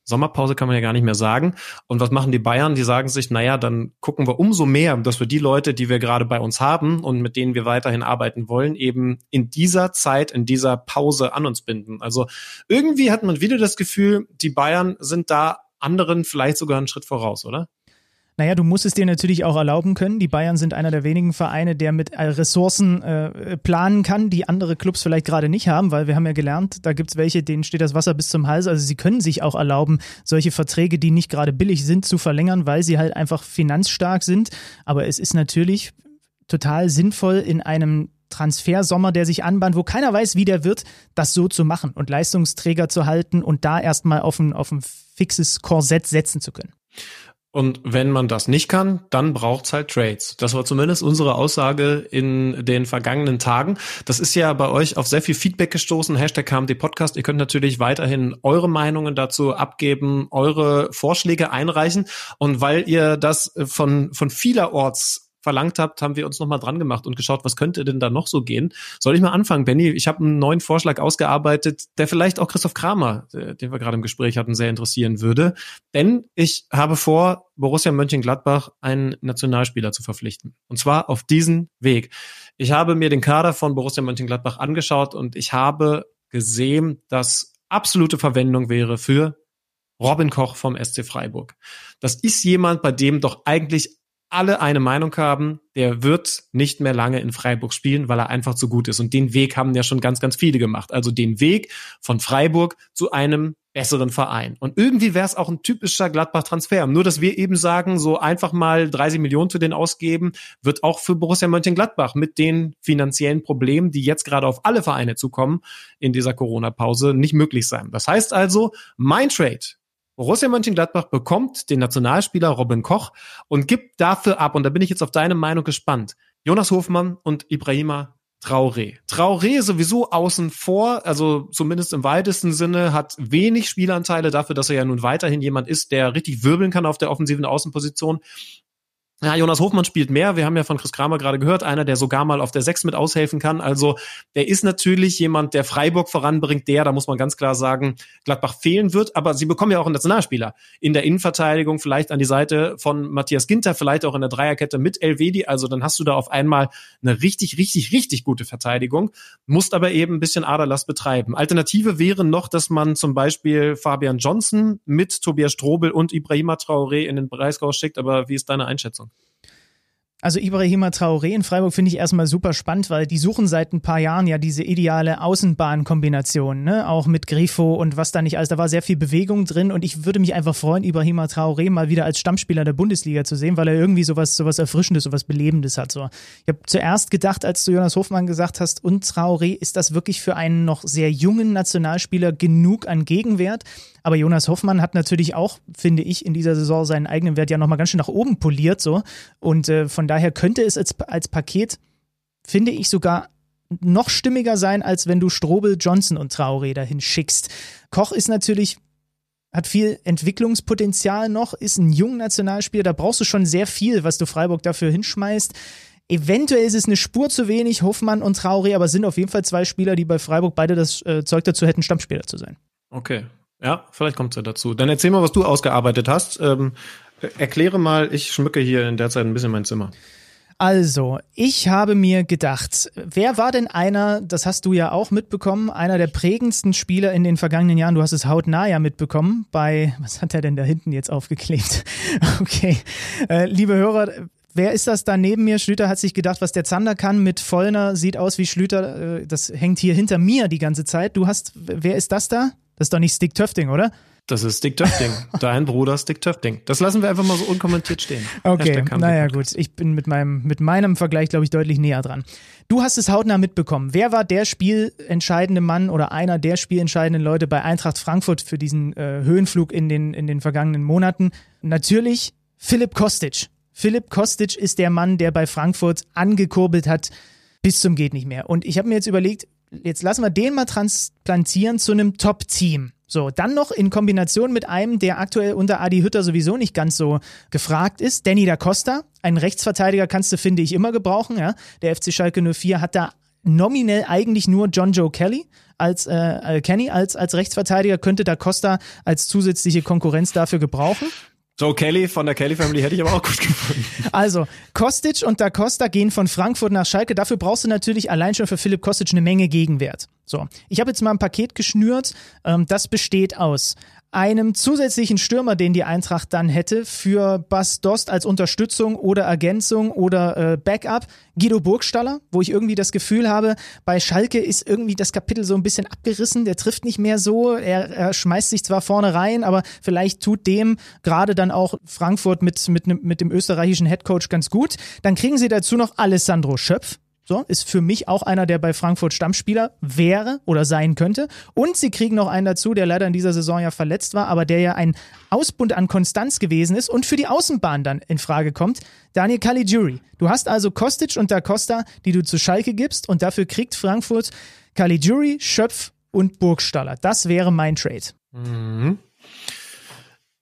Sommerpause kann man ja gar nicht mehr sagen. Und was machen die Bayern? Die sagen sich, naja, dann gucken wir umso mehr, dass wir die Leute, die wir gerade bei uns haben und mit denen wir weiterhin arbeiten wollen, eben in dieser Zeit, in dieser Pause an uns binden. Also irgendwie hat man wieder das Gefühl, die Bayern sind da anderen vielleicht sogar einen Schritt voraus, oder? Naja, du musst es dir natürlich auch erlauben können. Die Bayern sind einer der wenigen Vereine, der mit äh, Ressourcen äh, planen kann, die andere Clubs vielleicht gerade nicht haben, weil wir haben ja gelernt, da gibt's welche, denen steht das Wasser bis zum Hals. Also sie können sich auch erlauben, solche Verträge, die nicht gerade billig sind, zu verlängern, weil sie halt einfach finanzstark sind. Aber es ist natürlich total sinnvoll in einem Transfersommer, der sich anbahnt, wo keiner weiß, wie der wird, das so zu machen und Leistungsträger zu halten und da erstmal auf ein, auf ein fixes Korsett setzen zu können. Und wenn man das nicht kann, dann braucht's halt Trades. Das war zumindest unsere Aussage in den vergangenen Tagen. Das ist ja bei euch auf sehr viel Feedback gestoßen. Hashtag KMD Podcast. Ihr könnt natürlich weiterhin eure Meinungen dazu abgeben, eure Vorschläge einreichen. Und weil ihr das von, von vielerorts verlangt habt, haben wir uns nochmal dran gemacht und geschaut, was könnte denn da noch so gehen. Soll ich mal anfangen, Benny? Ich habe einen neuen Vorschlag ausgearbeitet, der vielleicht auch Christoph Kramer, äh, den wir gerade im Gespräch hatten, sehr interessieren würde. Denn ich habe vor, Borussia Mönchengladbach einen Nationalspieler zu verpflichten. Und zwar auf diesen Weg. Ich habe mir den Kader von Borussia Mönchengladbach angeschaut und ich habe gesehen, dass absolute Verwendung wäre für Robin Koch vom SC Freiburg. Das ist jemand, bei dem doch eigentlich alle eine Meinung haben, der wird nicht mehr lange in Freiburg spielen, weil er einfach zu gut ist. Und den Weg haben ja schon ganz, ganz viele gemacht. Also den Weg von Freiburg zu einem besseren Verein. Und irgendwie wäre es auch ein typischer Gladbach-Transfer. Nur, dass wir eben sagen, so einfach mal 30 Millionen für den ausgeben, wird auch für Borussia Mönchengladbach mit den finanziellen Problemen, die jetzt gerade auf alle Vereine zukommen in dieser Corona-Pause, nicht möglich sein. Das heißt also, mein Trade Borussia Mönchengladbach bekommt den Nationalspieler Robin Koch und gibt dafür ab, und da bin ich jetzt auf deine Meinung gespannt, Jonas Hofmann und Ibrahima Traoré. Traoré sowieso außen vor, also zumindest im weitesten Sinne, hat wenig Spielanteile dafür, dass er ja nun weiterhin jemand ist, der richtig wirbeln kann auf der offensiven Außenposition. Ja, Jonas Hofmann spielt mehr. Wir haben ja von Chris Kramer gerade gehört, einer, der sogar mal auf der Sechs mit aushelfen kann. Also der ist natürlich jemand, der Freiburg voranbringt, der, da muss man ganz klar sagen, Gladbach fehlen wird. Aber sie bekommen ja auch einen Nationalspieler in der Innenverteidigung, vielleicht an die Seite von Matthias Ginter, vielleicht auch in der Dreierkette mit Elvedi. Also dann hast du da auf einmal eine richtig, richtig, richtig gute Verteidigung, musst aber eben ein bisschen Aderlass betreiben. Alternative wäre noch, dass man zum Beispiel Fabian Johnson mit Tobias Strobel und Ibrahima Traoré in den Breisgau schickt. Aber wie ist deine Einschätzung? Also Ibrahima Traoré in Freiburg finde ich erstmal super spannend, weil die suchen seit ein paar Jahren ja diese ideale Außenbahnkombination, ne? Auch mit Grifo und was da nicht alles. Da war sehr viel Bewegung drin und ich würde mich einfach freuen, Ibrahima Traoré mal wieder als Stammspieler der Bundesliga zu sehen, weil er irgendwie sowas, sowas Erfrischendes, sowas Belebendes hat. So. Ich habe zuerst gedacht, als du Jonas Hofmann gesagt hast, und Traoré, ist das wirklich für einen noch sehr jungen Nationalspieler genug an Gegenwert? Aber Jonas Hoffmann hat natürlich auch, finde ich, in dieser Saison seinen eigenen Wert ja nochmal ganz schön nach oben poliert. so Und äh, von daher könnte es als, als Paket, finde ich, sogar noch stimmiger sein, als wenn du Strobel, Johnson und Traoré dahin schickst. Koch ist natürlich hat viel Entwicklungspotenzial noch, ist ein junger Nationalspieler, da brauchst du schon sehr viel, was du Freiburg dafür hinschmeißt. Eventuell ist es eine Spur zu wenig, Hoffmann und Traoré, aber sind auf jeden Fall zwei Spieler, die bei Freiburg beide das äh, Zeug dazu hätten, Stammspieler zu sein. Okay, ja, vielleicht kommt es ja dazu. Dann erzähl mal, was du ausgearbeitet hast. Ähm, erkläre mal, ich schmücke hier in der Zeit ein bisschen mein Zimmer. Also, ich habe mir gedacht, wer war denn einer, das hast du ja auch mitbekommen, einer der prägendsten Spieler in den vergangenen Jahren? Du hast es hautnah ja mitbekommen bei, was hat er denn da hinten jetzt aufgeklebt? Okay, äh, liebe Hörer, Wer ist das da neben mir? Schlüter hat sich gedacht, was der Zander kann mit Vollner, sieht aus wie Schlüter. Äh, das hängt hier hinter mir die ganze Zeit. Du hast, wer ist das da? Das ist doch nicht Stick Töfting, oder? Das ist Stick Töfting. Dein Bruder Stick Töfting. Das lassen wir einfach mal so unkommentiert stehen. Okay, naja gut. Ich bin mit meinem, mit meinem Vergleich, glaube ich, deutlich näher dran. Du hast es hautnah mitbekommen. Wer war der spielentscheidende Mann oder einer der spielentscheidenden Leute bei Eintracht Frankfurt für diesen äh, Höhenflug in den, in den vergangenen Monaten? Natürlich Philipp Kostic. Philipp Kostic ist der Mann, der bei Frankfurt angekurbelt hat bis zum geht nicht mehr. Und ich habe mir jetzt überlegt, jetzt lassen wir den mal transplantieren zu einem Top-Team. So, dann noch in Kombination mit einem, der aktuell unter Adi Hütter sowieso nicht ganz so gefragt ist, Danny da Costa. Einen Rechtsverteidiger kannst du, finde ich, immer gebrauchen. Ja? Der FC Schalke 04 hat da nominell eigentlich nur John Joe Kelly als äh, Kenny als, als Rechtsverteidiger, könnte da Costa als zusätzliche Konkurrenz dafür gebrauchen. Joe Kelly von der Kelly Family hätte ich aber auch gut gefunden. Also, Kostic und Da Costa gehen von Frankfurt nach Schalke. Dafür brauchst du natürlich allein schon für Philipp Kostic eine Menge Gegenwert. So, ich habe jetzt mal ein Paket geschnürt. Ähm, das besteht aus einem zusätzlichen Stürmer, den die Eintracht dann hätte, für Bas Dost als Unterstützung oder Ergänzung oder äh, Backup. Guido Burgstaller, wo ich irgendwie das Gefühl habe, bei Schalke ist irgendwie das Kapitel so ein bisschen abgerissen, der trifft nicht mehr so, er, er schmeißt sich zwar vorne rein, aber vielleicht tut dem gerade dann auch Frankfurt mit, mit, mit dem österreichischen Headcoach ganz gut. Dann kriegen sie dazu noch Alessandro Schöpf, so, ist für mich auch einer, der bei Frankfurt Stammspieler wäre oder sein könnte. Und sie kriegen noch einen dazu, der leider in dieser Saison ja verletzt war, aber der ja ein Ausbund an Konstanz gewesen ist und für die Außenbahn dann in Frage kommt. Daniel Caligiuri. Du hast also Kostic und Da Costa, die du zu Schalke gibst und dafür kriegt Frankfurt Caligiuri, Schöpf und Burgstaller. Das wäre mein Trade. Mhm.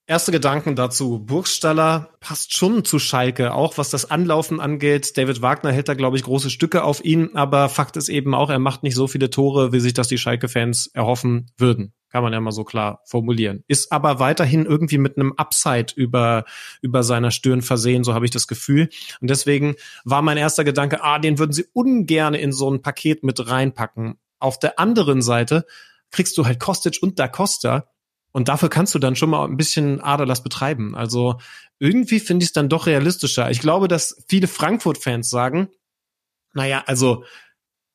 Erste Gedanken dazu. Burgstaller passt schon zu Schalke, auch was das Anlaufen angeht. David Wagner hält da, glaube ich, große Stücke auf ihn, aber Fakt ist eben auch, er macht nicht so viele Tore, wie sich das die Schalke-Fans erhoffen würden. Kann man ja mal so klar formulieren. Ist aber weiterhin irgendwie mit einem Upside über, über seiner Stirn versehen, so habe ich das Gefühl. Und deswegen war mein erster Gedanke, ah, den würden sie ungern in so ein Paket mit reinpacken. Auf der anderen Seite kriegst du halt Kostic und Da Costa, Und dafür kannst du dann schon mal ein bisschen Aderlass betreiben. Also irgendwie finde ich es dann doch realistischer. Ich glaube, dass viele Frankfurt-Fans sagen, naja, also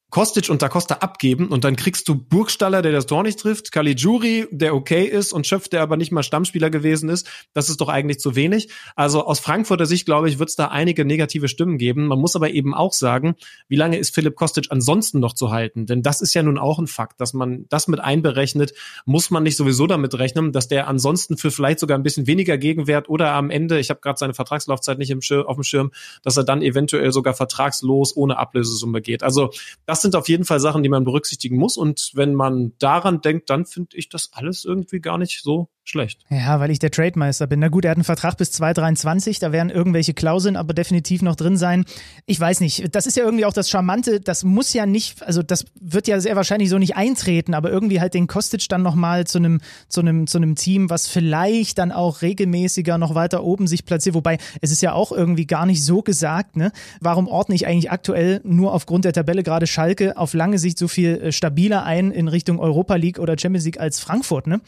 Kostic und Da Costa abgeben und dann kriegst du Burgstaller, der das Tor nicht trifft, Caligiuri, der okay ist und Schöpf, der aber nicht mal Stammspieler gewesen ist. Das ist doch eigentlich zu wenig. Also aus Frankfurter Sicht, glaube ich, wird es da einige negative Stimmen geben. Man muss aber eben auch sagen, wie lange ist Philipp Kostic ansonsten noch zu halten? Denn das ist ja nun auch ein Fakt, dass man das mit einberechnet, muss man nicht sowieso damit rechnen, dass der ansonsten für vielleicht sogar ein bisschen weniger Gegenwert oder am Ende, ich habe gerade seine Vertragslaufzeit nicht im auf dem Schirm, dass er dann eventuell sogar vertragslos ohne Ablösesumme geht. Also das das sind auf jeden Fall Sachen, die man berücksichtigen muss. Und wenn man daran denkt, dann finde ich das alles irgendwie gar nicht so schlecht. Ja, weil ich der Trademeister bin. Na gut, er hat einen Vertrag bis 2023, da werden irgendwelche Klauseln aber definitiv noch drin sein. Ich weiß nicht, das ist ja irgendwie auch das Charmante, das muss ja nicht, also das wird ja sehr wahrscheinlich so nicht eintreten, aber irgendwie halt den Kostic dann nochmal zu einem, zu einem, zu einem Team, was vielleicht dann auch regelmäßiger noch weiter oben sich platziert, wobei es ist ja auch irgendwie gar nicht so gesagt, ne? Warum ordne ich eigentlich aktuell nur aufgrund der Tabelle gerade Schalke auf lange Sicht so viel äh, stabiler ein in Richtung Europa League oder Champions League als Frankfurt, ne?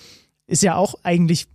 Ist ja auch eigentlich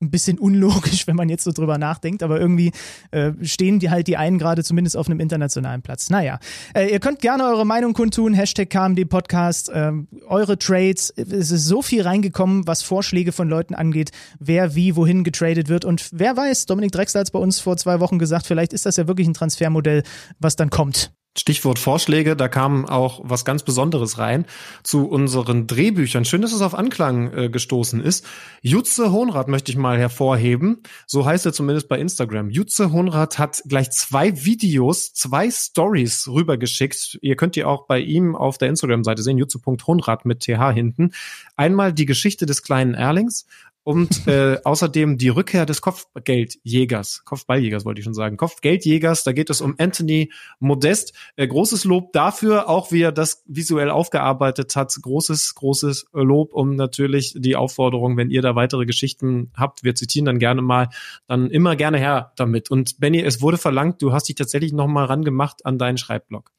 ein bisschen unlogisch, wenn man jetzt so drüber nachdenkt, aber irgendwie äh, stehen die halt die einen gerade zumindest auf einem internationalen Platz. Naja, äh, ihr könnt gerne eure Meinung kundtun, Hashtag KMD Podcast, äh, eure Trades, es ist so viel reingekommen, was Vorschläge von Leuten angeht, wer wie wohin getradet wird und wer weiß, Dominik Drexler hat es bei uns vor zwei Wochen gesagt, vielleicht ist das ja wirklich ein Transfermodell, was dann kommt. Stichwort Vorschläge, da kam auch was ganz Besonderes rein zu unseren Drehbüchern. Schön, dass es auf Anklang äh, gestoßen ist. Jutze Honrad möchte ich mal hervorheben. So heißt er zumindest bei Instagram. Jutze Honrad hat gleich zwei Videos, zwei Stories rübergeschickt. Ihr könnt die auch bei ihm auf der Instagram-Seite sehen, jutze.honrad mit TH hinten. Einmal die Geschichte des kleinen Erlings und äh, außerdem die Rückkehr des Kopfgeldjägers, Kopfballjägers wollte ich schon sagen, Kopfgeldjägers, da geht es um Anthony Modest. Äh, großes Lob dafür, auch wie er das visuell aufgearbeitet hat. Großes, großes Lob, um natürlich die Aufforderung, wenn ihr da weitere Geschichten habt, wir zitieren dann gerne mal, dann immer gerne her damit. Und Benny, es wurde verlangt, du hast dich tatsächlich noch mal rangemacht an deinen Schreibblock.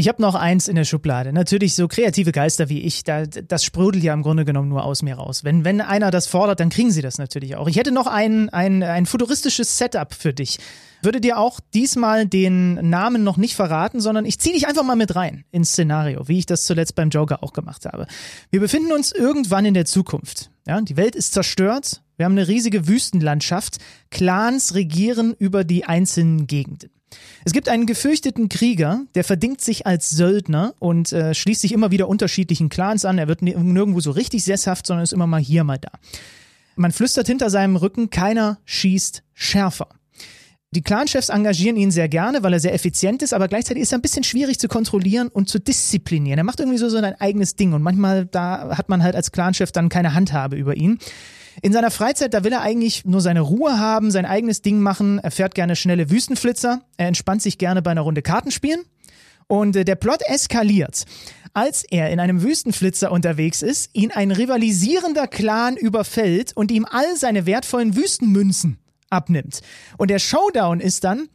Ich habe noch eins in der Schublade. Natürlich so kreative Geister wie ich, da, das sprudelt ja im Grunde genommen nur aus mir raus. Wenn, wenn einer das fordert, dann kriegen sie das natürlich auch. Ich hätte noch ein, ein, ein futuristisches Setup für dich. Würde dir auch diesmal den Namen noch nicht verraten, sondern ich ziehe dich einfach mal mit rein ins Szenario, wie ich das zuletzt beim Joker auch gemacht habe. Wir befinden uns irgendwann in der Zukunft. Ja, die Welt ist zerstört. Wir haben eine riesige Wüstenlandschaft. Clans regieren über die einzelnen Gegenden. Es gibt einen gefürchteten Krieger, der verdingt sich als Söldner und äh, schließt sich immer wieder unterschiedlichen Clans an. Er wird nirgendwo so richtig sesshaft, sondern ist immer mal hier, mal da. Man flüstert hinter seinem Rücken, keiner schießt schärfer. Die Clanchefs engagieren ihn sehr gerne, weil er sehr effizient ist, aber gleichzeitig ist er ein bisschen schwierig zu kontrollieren und zu disziplinieren. Er macht irgendwie so sein eigenes Ding und manchmal da hat man halt als Clanchef dann keine Handhabe über ihn. In seiner Freizeit, da will er eigentlich nur seine Ruhe haben, sein eigenes Ding machen. Er fährt gerne schnelle Wüstenflitzer. Er entspannt sich gerne bei einer Runde Kartenspielen. Und äh, der Plot eskaliert. Als er in einem Wüstenflitzer unterwegs ist, ihn ein rivalisierender Clan überfällt und ihm all seine wertvollen Wüstenmünzen abnimmt. Und der Showdown ist dann,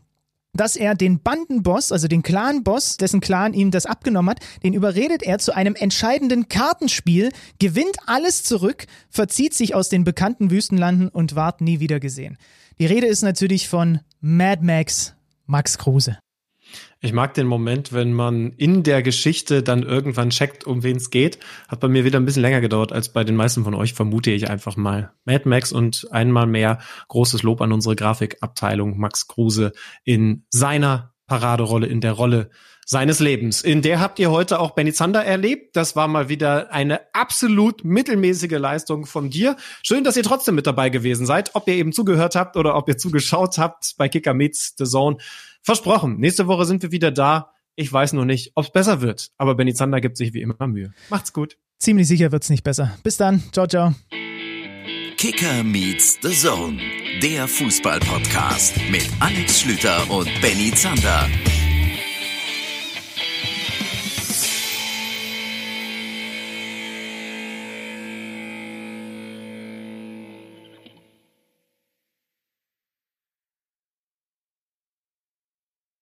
dass er den Bandenboss, also den Clanboss, dessen Clan ihm das abgenommen hat, den überredet er zu einem entscheidenden Kartenspiel, gewinnt alles zurück, verzieht sich aus den bekannten Wüstenlanden und ward nie wieder gesehen. Die Rede ist natürlich von Mad Max Max Kruse. Ich mag den Moment, wenn man in der Geschichte dann irgendwann checkt, um wen es geht. Hat bei mir wieder ein bisschen länger gedauert als bei den meisten von euch, vermute ich einfach mal. Mad Max und einmal mehr großes Lob an unsere Grafikabteilung Max Kruse in seiner Paraderolle, in der Rolle seines Lebens. In der habt ihr heute auch Benny Zander erlebt. Das war mal wieder eine absolut mittelmäßige Leistung von dir. Schön, dass ihr trotzdem mit dabei gewesen seid. Ob ihr eben zugehört habt oder ob ihr zugeschaut habt bei Kicker Meets The Zone. Versprochen, nächste Woche sind wir wieder da. Ich weiß nur nicht, ob es besser wird, aber Benny Zander gibt sich wie immer Mühe. Macht's gut. Ziemlich sicher wird's nicht besser. Bis dann. Ciao, ciao. Kicker meets the Zone, der Fußball-Podcast mit Alex Schlüter und Benny Zander.